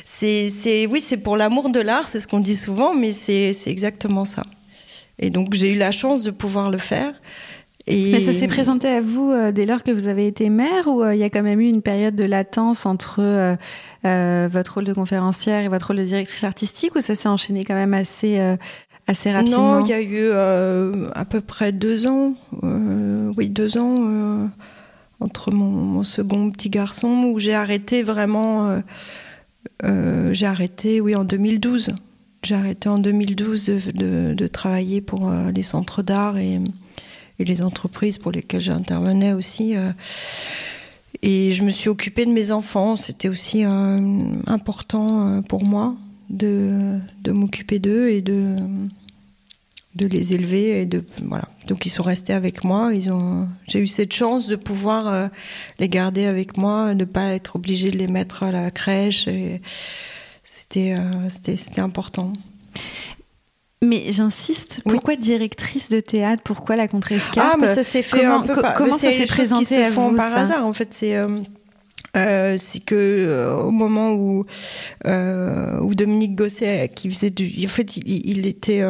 c'est c'est oui c'est pour l'amour de l'art, c'est ce qu'on dit souvent, mais c'est c'est exactement ça. Et donc j'ai eu la chance de pouvoir le faire. Et... Mais ça s'est présenté à vous euh, dès lors que vous avez été mère ou il y a quand même eu une période de latence entre euh, votre rôle de conférencière et votre rôle de directrice artistique ou ça s'est enchaîné quand même assez euh, assez rapidement? Non, il y a eu euh, à peu près deux ans, oui deux ans entre mon, mon, second petit garçon où j'ai arrêté vraiment, j'ai arrêté oui en 2012. J'ai arrêté en 2012 de, de, de travailler pour les centres d'art et, et, les entreprises pour lesquelles j'intervenais aussi. Et je me suis occupée de mes enfants. C'était aussi euh, important euh, pour moi de, de m'occuper d'eux et de, de les élever. Et de, voilà. Donc ils sont restés avec moi. Ils ont, j'ai eu cette chance de pouvoir euh, les garder avec moi, de ne pas être obligée de les mettre à la crèche. C'était, c'était, c'était important. Mais j'insiste, pourquoi directrice de théâtre Pourquoi la contrescarpe Ah, mais ça s'est fait comment, un peu Comment ça s'est présenté à vous par hasard En fait, c'est euh, euh, c'est que euh, au moment où euh, où Dominique Gosset, qui faisait du, en fait, il, il était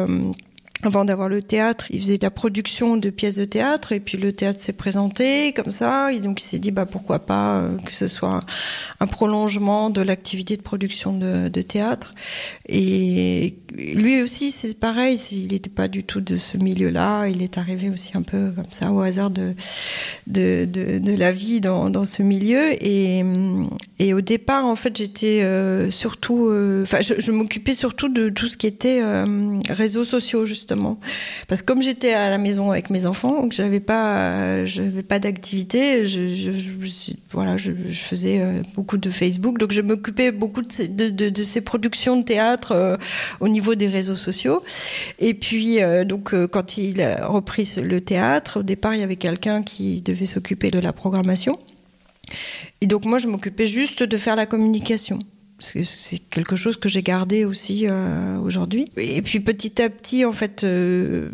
avant d'avoir le théâtre, il faisait de la production de pièces de théâtre et puis le théâtre s'est présenté comme ça et donc il s'est dit bah pourquoi pas euh, que ce soit un, prolongement de l'activité de production de, théâtre. Et lui aussi c'est pareil, il n'était pas du tout de ce milieu-là, il est arrivé aussi un peu comme ça au hasard de de, de, la vie dans, dans ce milieu. Et, au départ en fait j'étais euh, surtout, euh, enfin je, je m'occupais surtout de tout ce qui était euh, réseaux sociaux justement parce que comme j'étais à la maison avec mes enfants, que j'avais pas, j'avais pas d'activité, je, voilà, je, faisais euh, beaucoup de Facebook, donc je m'occupais beaucoup de ces, productions de théâtre euh, au niveau des réseaux sociaux. Et puis euh, donc euh, quand il a repris le théâtre, au départ il y avait quelqu'un qui devait s'occuper de la programmation. Et donc moi je m'occupais juste de faire la communication c'est quelque chose que j'ai gardé aussi euh, aujourd'hui. Et puis petit à petit, en fait, euh,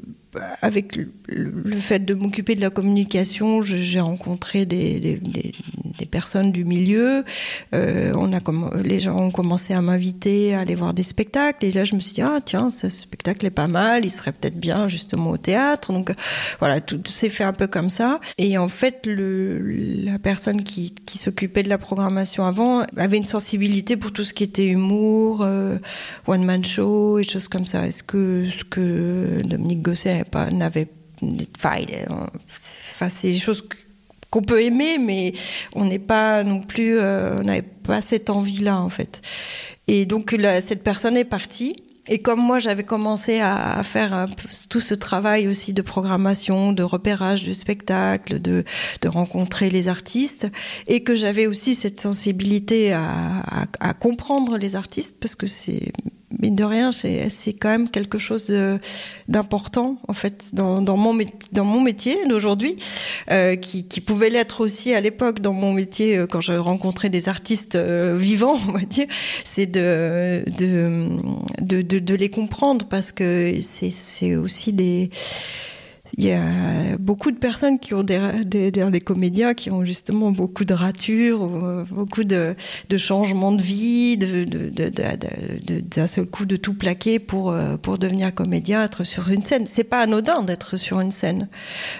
avec le, fait de m'occuper de la communication, j'ai rencontré des, personnes du milieu. Euh, on a les gens ont commencé à m'inviter à aller voir des spectacles. Et là, je me suis dit ah tiens, ce spectacle est pas mal. Il serait peut-être bien justement au théâtre. Donc voilà, tout, s'est fait un peu comme ça. Et en fait, la personne qui, s'occupait de la programmation avant avait une sensibilité pour tout ce qui était humour, euh, one man show et choses comme ça. Est-ce que ce que Dominique Gosset pas n'avait enfin, enfin c'est des choses qu'on peut aimer mais on n'est pas non plus euh, on n'avait pas cette envie là en fait. Et donc cette personne est partie. Et comme moi j'avais commencé à, faire tout ce travail aussi de programmation, de repérage de spectacles, de, de rencontrer les artistes, et que j'avais aussi cette sensibilité à, à, à comprendre les artistes, parce que c'est mine de rien, c'est quand même quelque chose d'important en fait dans, dans, mon, dans mon métier d'aujourd'hui, euh, qui, qui pouvait l'être aussi à l'époque dans mon métier euh, quand je rencontrais des artistes euh, vivants, on va dire, c'est de de, de, de, de les comprendre parce que c'est aussi des il y a beaucoup de personnes qui ont des, des, des, comédiens qui ont justement beaucoup de ratures, beaucoup de, de changements de vie, de, d'un seul coup de tout plaquer pour, pour devenir comédien, être sur une scène. C'est pas anodin d'être sur une scène.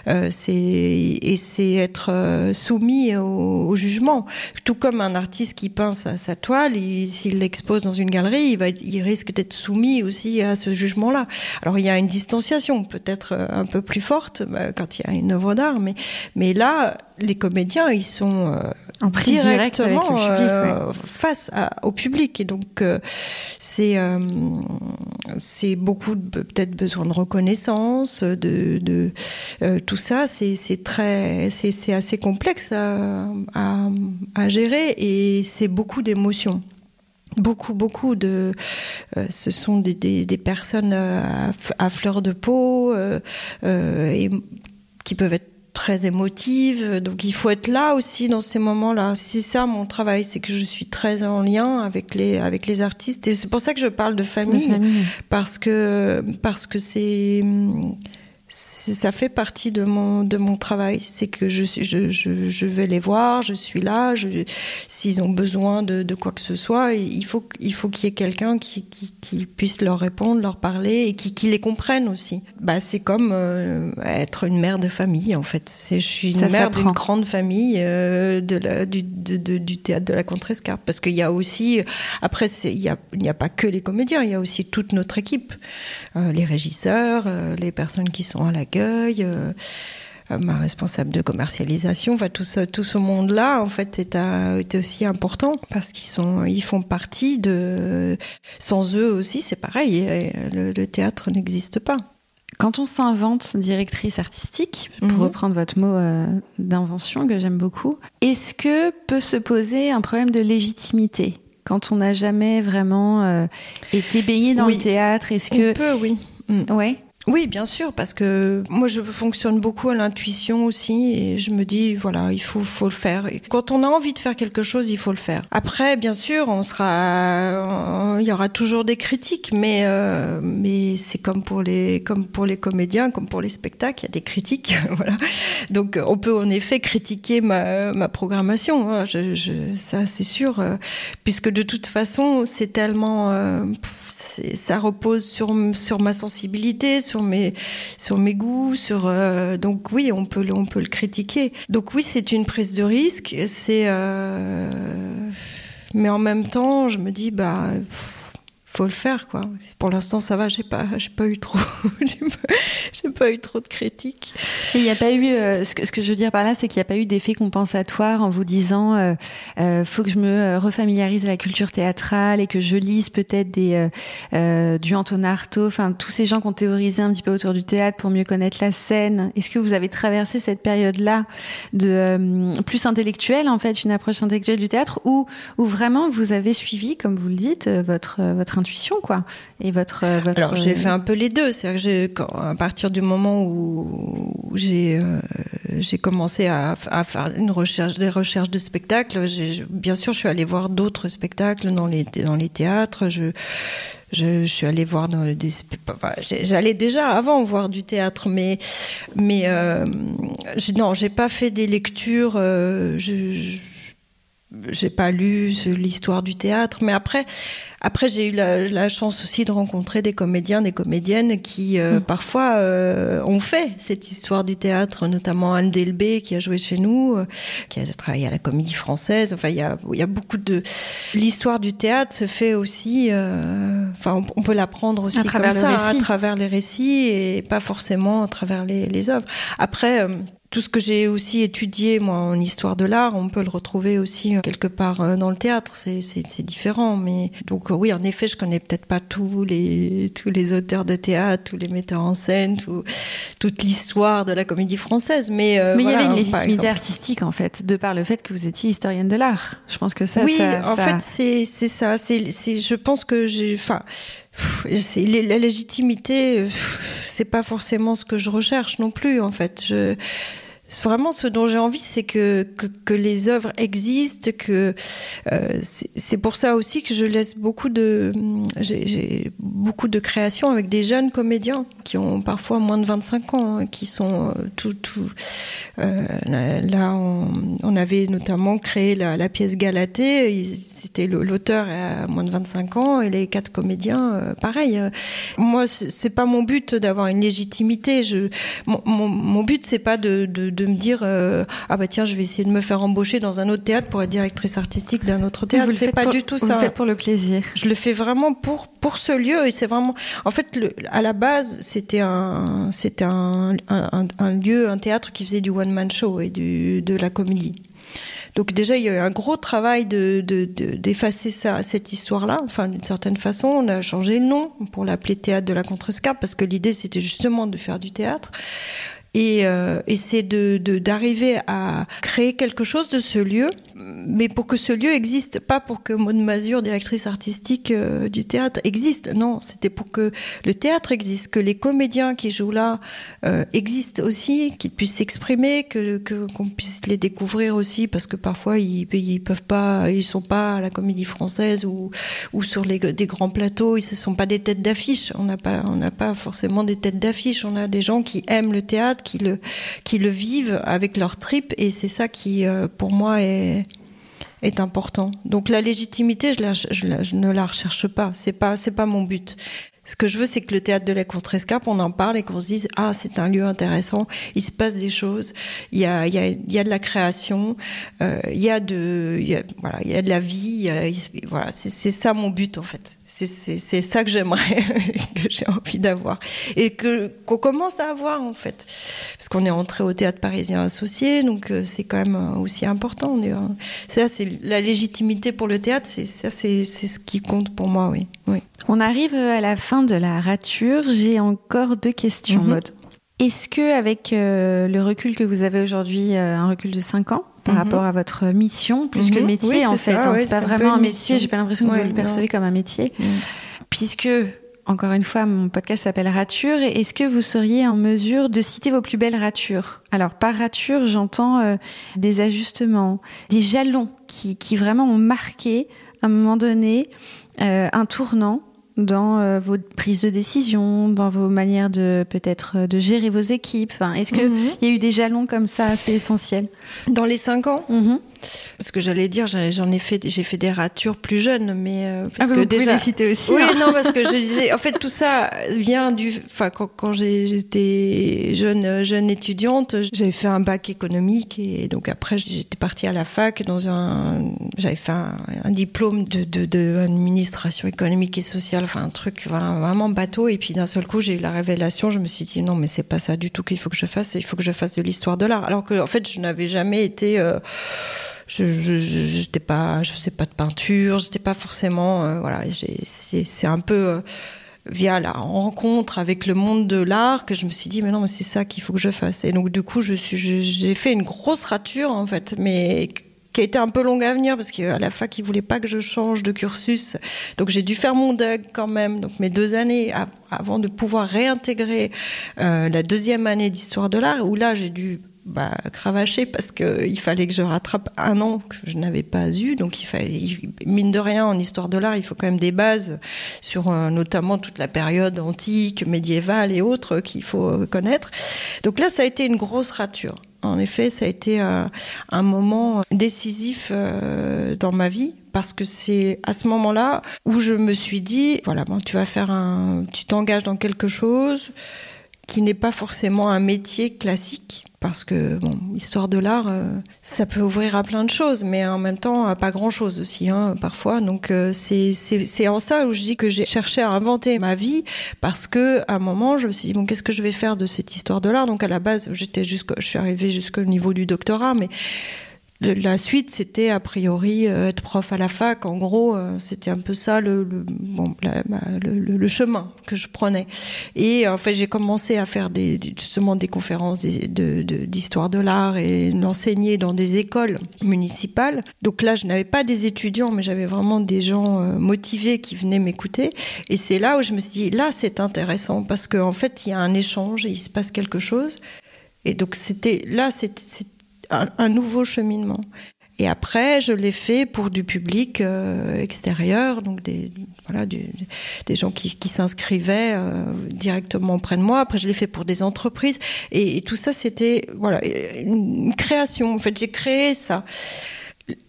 Euh, c'est, et c'est être euh, soumis au, au, jugement. Tout comme un artiste qui peint sa, sa toile, s'il l'expose dans une galerie, il, va, il risque d'être soumis aussi à ce jugement-là. Alors il y a une distanciation peut-être un peu plus forte bah, quand il y a une œuvre d'art, mais, mais là, les comédiens, ils sont euh, en prise directement public, euh, ouais. face à, au public. Et donc, euh, c'est c'est beaucoup peut-être besoin de reconnaissance, de, de tout ça. C'est très, c'est assez complexe à, à, à gérer et c'est beaucoup d'émotions beaucoup beaucoup de euh, ce sont des, des, des personnes à, à, fleur de peau euh, euh, et qui peuvent être très émotives. Donc il faut être là aussi dans ces moments-là. C'est ça mon travail c'est que je suis très en lien avec les avec les artistes. Et c'est pour ça que je parle de famille, de famille. parce que parce que c'est ça fait partie de mon de mon travail c'est que je, je, je, je vais les voir je suis là s'ils ont besoin de, de quoi que ce soit il faut il faut qu'il y ait quelqu'un qui, qui, qui puisse leur répondre leur parler et qui, qui les comprenne aussi. Bah c'est comme euh, être une mère de famille en fait. C'est je suis une ça mère d'une grande famille euh, de la, du, de, de, du théâtre de la contrescarpe. Parce qu'il y a aussi après c'est il y a il n'y a pas que les comédiens il y a aussi toute notre équipe. Euh, les régisseurs les personnes qui sont à l'accueil euh, ma responsable de commercialisation va tout ça tout ce monde là en fait est aussi important parce qu'ils sont ils font partie de sans eux aussi c'est pareil le, le théâtre n'existe pas quand on s'invente directrice artistique pour mmh. reprendre votre mot euh, d'invention que j'aime beaucoup est-ce que peut se poser un problème de légitimité quand on n'a jamais vraiment euh, été baigné dans oui. le théâtre? Est-ce que peut oui mmh. ouais Oui, bien sûr, parce que moi je fonctionne beaucoup à l'intuition aussi et je me dis voilà, il faut, faut le faire. Quand on a envie de faire quelque chose, il faut le faire. Après, bien sûr, on sera, il y aura toujours des critiques, mais euh, mais c'est comme pour les comme pour les comédiens, comme pour les spectacles, il y a des critiques. voilà. Donc on peut en effet critiquer ma, ma programmation. Je, je, ça c'est sûr, euh, puisque de toute façon c'est tellement euh, ça repose sur sur ma sensibilité sur mes sur mes goûts sur euh, donc oui on peut on peut le critiquer. Donc oui c'est une prise de risque c'est euh, mais en même temps je me dis bah faut le faire quoi. Pour l'instant ça va j'ai pas j'ai pas eu trop j'ai pas, eu trop de critiques. Il n'y a pas eu euh, ce, que, je veux dire par là c'est qu'il n'y a pas eu d'effet compensatoire en vous disant euh, euh, faut que je me refamiliarise à la culture théâtrale et que je lise peut-être des euh, euh, du Anton Artaud. Enfin tous ces gens qui ont théorisé un petit peu autour du théâtre pour mieux connaître la scène. Est-ce que vous avez traversé cette période là de euh, plus intellectuelle en fait une approche intellectuelle du théâtre ou ou vraiment vous avez suivi comme vous le dites euh, votre euh, votre intuition quoi. Et votre, votre... alors j'ai fait un peu les deux. C'est que à partir du moment où, où j'ai euh, j'ai commencé à, à faire une recherche des recherches de spectacles j'ai bien sûr je suis allée voir d'autres spectacles dans les dans les théâtres. Je Je, je suis allée voir dans des enfin, j'allais déjà avant voir du théâtre mais mais euh, non j'ai pas fait des lectures euh, je, je j'ai pas lu l'histoire du théâtre mais après après j'ai eu la, la chance aussi de rencontrer des comédiens des comédiennes qui euh, mmh. parfois euh, ont fait cette histoire du théâtre notamment Anne Delbé qui a joué chez nous euh, qui a travaillé à la comédie française. Enfin il ya il ya beaucoup de l'histoire du théâtre se fait aussi euh, enfin on, on peut l'apprendre aussi à travers, ça, à travers les récits et pas forcément à travers les, les œuvres. Après euh, tout ce que j'ai aussi étudié moi en histoire de l'art on peut le retrouver aussi euh, quelque part euh, dans le théâtre. C'est différent mais donc euh, oui en effet je connais peut-être pas tous les tous les auteurs de théâtre tous les metteurs en scène tout, toute l'histoire de la comédie française mais, euh, mais voilà, il y avait une légitimité artistique en fait de par le fait que vous étiez historienne de l'art. Je pense que ça oui ça, en ça... fait c'est ça. C'est je pense que j'ai enfin c'est la légitimité c'est pas forcément ce que je recherche non plus en fait. Je vraiment ce dont j'ai envie c'est que, les oeuvres existent que euh, c'est pour ça aussi que je laisse beaucoup de j'ai beaucoup de créations avec des jeunes comédiens qui ont parfois moins de 25 ans hein, qui sont euh, tout euh, là on, avait notamment créé la, la pièce galatée c'était l'auteur à moins de 25 ans et les quatre comédiens euh, pareil. Moi c'est pas mon but d'avoir une légitimité. Je mon, mon, mon but c'est pas de, de, de me dire euh, ah bah tiens je vais essayer de me faire embaucher dans un autre théâtre pour être directrice artistique d'un autre théâtre. C'est pas pour, du tout ça. fait pour le plaisir. Je le fais vraiment pour pour ce lieu et c'est vraiment en fait le, à la base c'était un c'était un, un, un, un lieu un théâtre qui faisait du one man show et du de la comédie Donc déjà, il y a eu un gros travail de, d'effacer ça, cette histoire-là. Enfin, d'une certaine façon, on a changé le nom pour l'appeler Théâtre de la Contrescarpe parce que l'idée, c'était justement de faire du théâtre et, euh, et c'est de d'arriver à créer quelque chose de ce lieu, mais pour que ce lieu existe, pas pour que Maud Mazur, directrice artistique euh, du théâtre, existe. Non, c'était pour que le théâtre existe, que les comédiens qui jouent là euh, existent aussi, qu'ils puissent s'exprimer, que qu'on puisse les découvrir aussi, parce que parfois ils ils peuvent pas, ils sont pas à la Comédie Française ou ou sur les des grands plateaux, ils ne sont pas des têtes d'affiche. On n'a pas on n'a pas forcément des têtes d'affiche. On a des gens qui aiment le théâtre qui le, qui le vivent avec leur tripes et c'est ça qui, euh, pour moi, est, est important. Donc la légitimité, je, ne la recherche pas. C'est pas, c'est pas mon but. Ce que je veux, c'est que le théâtre de la Contrescarpe, on en parle et qu'on se dise ah c'est un lieu intéressant, il se passe des choses, il y a il y a, il y a de la création, euh, il y a de il y voilà il y a de la vie, voilà c'est ça mon but en fait. C'est ça que j'aimerais, que j'ai envie d'avoir. Et que qu'on commence à avoir, en fait. Parce qu'on est entré au théâtre parisien associé, donc euh, c'est quand même euh, aussi important. Ça, c'est la légitimité pour le théâtre, c'est ça, c'est ce qui compte pour moi, oui. oui. On arrive à la fin de la rature. J'ai encore deux questions, mm Est-ce que, avec euh, le recul que vous avez aujourd'hui, un recul de 5 ans, par mhm. rapport à votre mission, plus que mhm. métier en fait. Hein, c'est pas vraiment un métier. J'ai pas l'impression que vous le percevez comme un métier, puisque encore une fois, mon podcast s'appelle Rature. Est-ce que vous seriez en mesure de citer vos plus belles ratures? Alors, par rature, j'entends euh, des ajustements, des jalons qui, qui vraiment ont marqué, à un moment donné, euh, un tournant dans euh, vos prises de décision, dans vos manières de peut-être euh, de gérer vos équipes. Enfin, Est-ce qu'il mhm. y a eu des jalons comme ça assez essentiels? Dans les cinq ans? Mhm. Parce que j'allais dire, j'en ai fait, j'ai fait des ratures plus jeunes, mais euh, parce ah, que vous déjà, pouvez les citer aussi. Oui, hein. non, parce que je disais, en fait, tout ça vient du, enfin, quand, quand j'étais jeune, jeune étudiante, j'avais fait un bac économique et donc après j'étais partie à la fac dans un, j'avais fait un, un diplôme de, de, de, administration économique et sociale, enfin un truc voilà, vraiment bateau. Et puis d'un seul coup, j'ai eu la révélation. Je me suis dit non, mais c'est pas ça du tout qu'il faut que je fasse. Il faut que je fasse de l'histoire de l'art. Alors que en fait, je n'avais jamais été euh, je je j'étais pas je faisais pas de peinture j'étais pas forcément euh, voilà c'est un peu euh, via la rencontre avec le monde de l'art que je me suis dit mais non mais c'est ça qu'il faut que je fasse. Et donc du coup je j'ai fait une grosse rature en fait mais qui a été un peu longue à venir parce qu'à la fac ils voulaient pas que je change de cursus. Donc j'ai dû faire mon deuil quand même donc mes deux années avant de pouvoir réintégrer euh, la deuxième année d'histoire de l'art où là j'ai dû bah, cravacher parce que il fallait que je rattrape un an que je n'avais pas eu. Donc mine de rien, en histoire de l'art, il faut quand même des bases sur euh, notamment toute la période antique, médiévale et autres qu'il faut connaître. Donc là, ça a été une grosse rature. En effet, ça a été un, un moment décisif euh, dans ma vie parce que c'est à ce moment-là où je me suis dit voilà, bon, tu vas faire un, tu t'engages dans quelque chose qui n'est pas forcément un métier classique parce que bon, histoire de l'art, euh, ça peut ouvrir à plein de choses, mais en même temps à pas grand chose aussi, hein, parfois. Donc euh, c'est en ça où je dis que j'ai cherché à inventer ma vie parce que à un moment je me suis dit bon qu'est-ce que je vais faire de cette histoire de l'art? Donc à la base j'étais je suis arrivée jusqu'au niveau du doctorat, mais la suite, c'était a priori euh, être prof à la fac. En gros, euh, c'était un peu ça le, bon, le, chemin que je prenais. Et en fait, j'ai commencé à faire justement des conférences d'histoire de, l'art et d'enseigner dans des écoles municipales. Donc là, je n'avais pas des étudiants, mais j'avais vraiment des gens euh, motivés qui venaient m'écouter. Et c'est là où je me suis dit, là, c'est intéressant parce qu'en en fait, il y a un échange, il se passe quelque chose. Et donc c'était là, c'était un, nouveau cheminement. Et après, je l'ai fait pour du public euh, extérieur, donc des, voilà, des gens qui, qui s'inscrivaient euh, directement auprès de moi. Après, je l'ai fait pour des entreprises. Et, et tout ça, c'était voilà une création. En fait, j'ai créé ça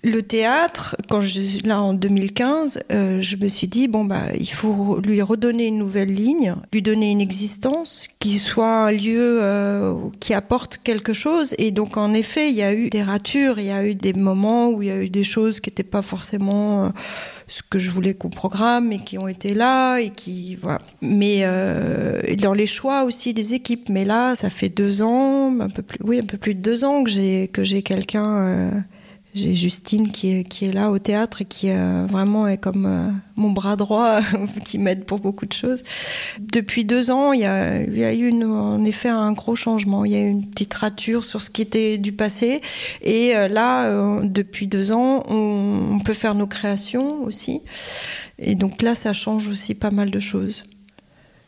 le théâtre, quand là en 2015, euh, je me suis dit bon bah il faut lui redonner une nouvelle ligne, lui donner une existence, qui soit un lieu euh, qui apporte quelque chose. Et donc en effet, il y a eu des ratures, il y a eu des moments où il y a eu des choses qui n'étaient pas forcément euh, ce que je voulais qu'on programme et qui ont été là et qui voilà. Mais dans les choix aussi des équipes. Mais là, ça fait deux ans, un peu plus, oui, un peu plus de deux ans que j'ai que j'ai quelqu'un j'ai Justine qui est, qui est là au théâtre et qui euh, vraiment est comme euh, mon bras droit, qui m'aide pour beaucoup de choses. Depuis deux ans, il y a, y a eu en effet un gros changement. Il y a eu une petite rature sur ce qui était du passé. Et euh, là, depuis deux ans, on, peut faire nos créations aussi. Et donc là, ça change aussi pas mal de choses.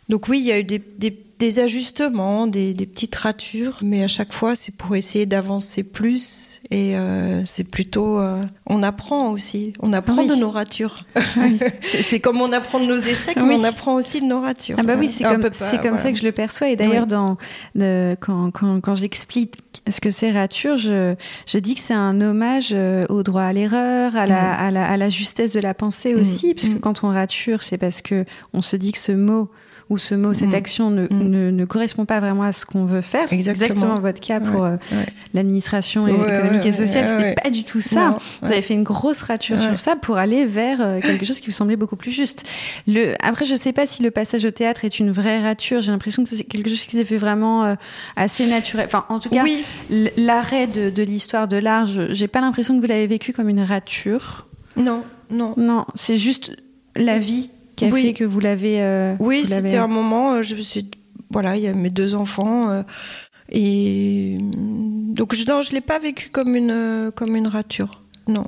Donc oui, il y a eu des, des des ajustements, des, des, petites ratures, mais à chaque fois, c'est pour essayer d'avancer plus. Et euh, c'est plutôt, euh, on apprend aussi, on apprend oui. de nos ratures. Oui. c'est comme on apprend de nos échecs, oui. mais on apprend aussi de nos ratures. Ah bah oui, c'est comme, pas, comme voilà. ça que je le perçois. Et d'ailleurs, dans de, quand, quand, quand j'explique ce que c'est rature, je, je dis que c'est un hommage euh, au droit à l'erreur, à, la, à, la, à la justesse de la pensée aussi, mmh. parce que quand on rature, c'est parce que on se dit que ce mot où ce mot, cette mmh. action ne, mmh. ne, ne, correspond pas vraiment à ce qu'on veut faire. C'est exactement votre cas pour ouais, euh, ouais. l'administration économique et sociale. C'était pas du tout ça. Non, vous avez fait une grosse rature sur ça pour aller vers euh, quelque chose qui vous semblait beaucoup plus juste. Le, après, je sais pas si le passage au théâtre est une vraie rature. J'ai l'impression que c'est quelque chose qui s'est fait vraiment euh, assez naturel. Enfin, en tout cas, oui. l'arrêt de, de l'histoire de l'art, j'ai pas l'impression que vous l'avez vécu comme une rature. Non, non. Non, c'est juste la vie qui a oui. fait que vous l'avez. Euh, oui, c'était un moment. Euh, je me suis, voilà, il y a mes deux enfants euh, et donc je, non, je l'ai pas vécu comme une euh, comme une rature. Non.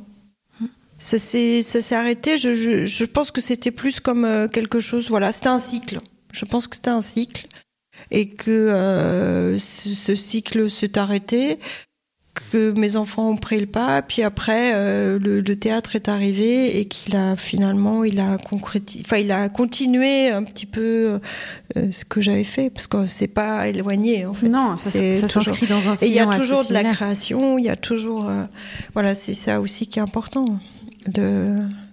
Ça s'est ça s'est arrêté. Je, je, je pense que c'était plus comme euh, quelque chose. Voilà, c'était un cycle. Je pense que c'était un cycle et que euh, ce, ce cycle s'est arrêté que mes enfants ont pris le pas, puis après euh, le, le, théâtre est arrivé et qu'il a finalement il a concrétisé, enfin il a continué un petit peu euh, ce que j'avais fait parce que c'est pas éloigné en fait. Non, ça, ça s'inscrit dans un Et il y a toujours de la création, il y a toujours euh, voilà c'est ça aussi qui est important de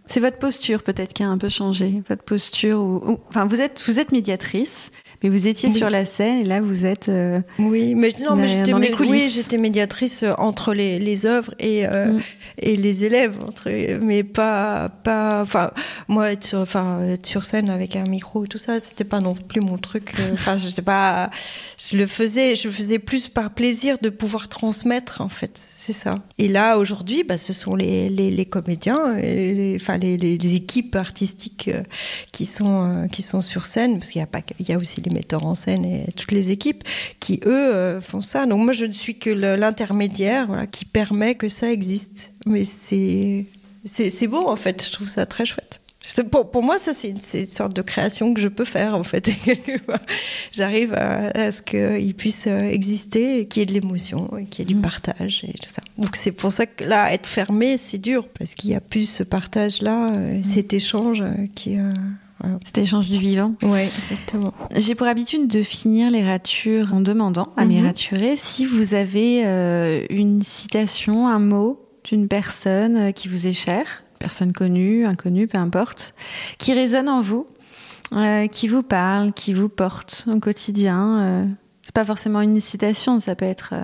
c'est votre posture peut-être qui a un peu changé, votre posture ou, ou enfin vous êtes vous êtes médiatrice, mais vous étiez oui. sur la scène et là vous êtes euh, oui mais non mais j'étais mé oui, j'étais médiatrice euh, entre les, les œuvres et euh, mm. et les élèves entre mais pas pas enfin moi être sur enfin être sur scène avec un micro et tout ça c'était pas non plus mon truc enfin je sais pas je le faisais je le faisais plus par plaisir de pouvoir transmettre en fait c'est ça et là aujourd'hui bah, ce sont les, les, les comédiens et les enfin les, les équipes artistiques qui sont qui sont sur scène parce qu'il y a pas il y a aussi les metteurs en scène et toutes les équipes qui eux euh, font ça. Donc moi je ne suis que l'intermédiaire voilà, qui permet que ça existe. Mais c'est c'est beau en fait. Je trouve ça très chouette. Pour, pour moi ça c'est une, une sorte de création que je peux faire en fait. J'arrive à, à ce qu'il puisse exister qu'il y ait de l'émotion qu'il y ait du partage et tout ça. Donc c'est pour ça que là être fermé c'est dur parce qu'il y a plus ce partage là mmh. cet échange qui euh. Cet échange du vivant. Oui, exactement. J'ai pour habitude de finir les ratures en demandant à mm -hmm. mes raturés si vous avez euh, une citation, un mot d'une personne euh, qui vous est chère, personne connue, inconnue, peu importe, qui résonne en vous, euh, qui vous parle, qui vous porte au quotidien. Euh, c'est pas forcément une citation, ça peut être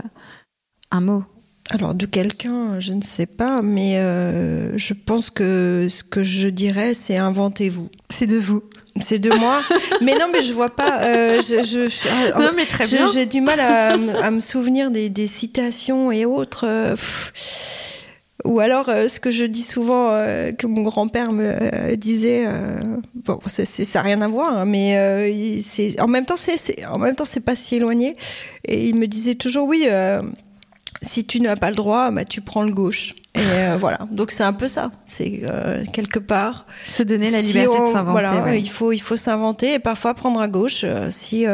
un mot. Alors de quelqu'un, je ne sais pas, mais euh, je pense que ce que je dirais, c'est inventez-vous. C'est de vous. C'est de moi. mais non, mais je vois pas. Euh, je, je, je, non, mais très bien. J'ai du mal à, à me souvenir des, des citations et autres. Euh, ou alors, euh, ce que je dis souvent, euh, que mon grand-père me euh, disait, bon, c est, c est, ça n'a rien à voir, hein, mais euh, c'est en même temps, c'est en même temps, c'est pas si éloigné. Et il me disait toujours, oui. Si tu n'as pas le droit, bah, tu prends le gauche. Et euh, voilà. Donc c'est un peu ça. C'est euh, quelque part se donner la liberté si on, de s'inventer. Voilà, ouais. il faut il faut s'inventer et parfois prendre à gauche euh, si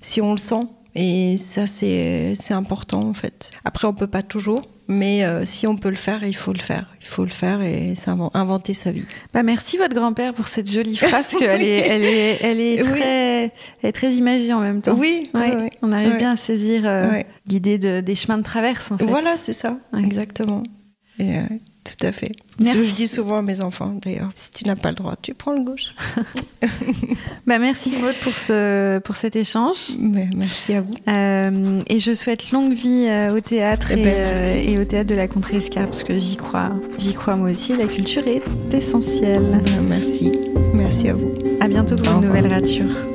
si on le sent. Et ça c'est c'est important en fait. Après on peut pas toujours, mais euh, si on peut le faire, il faut le faire. Il faut le faire et inventer sa vie. Bah merci votre grand-père pour cette jolie phrase qu'elle est elle est elle est très oui. elle est très imagée en même temps. Oui. Ouais, oui on arrive oui. bien à saisir euh, l'idée de, des chemins de traverse en fait. Voilà, c'est ça. Exactement. Et, euh, tout à fait. Merci. Je dis souvent à mes enfants d'ailleurs, si tu n'as pas le droit, tu prends le gauche. bah merci Maud pour ce pour cet échange. Mais merci à vous. Euh, et je souhaite longue vie euh, au théâtre et, et, ben, euh, et, au théâtre de la Contrée Escar parce que j'y crois, j'y crois moi aussi. La culture est essentielle. Merci, merci à vous. À bientôt pour Au une revoir. nouvelle rature.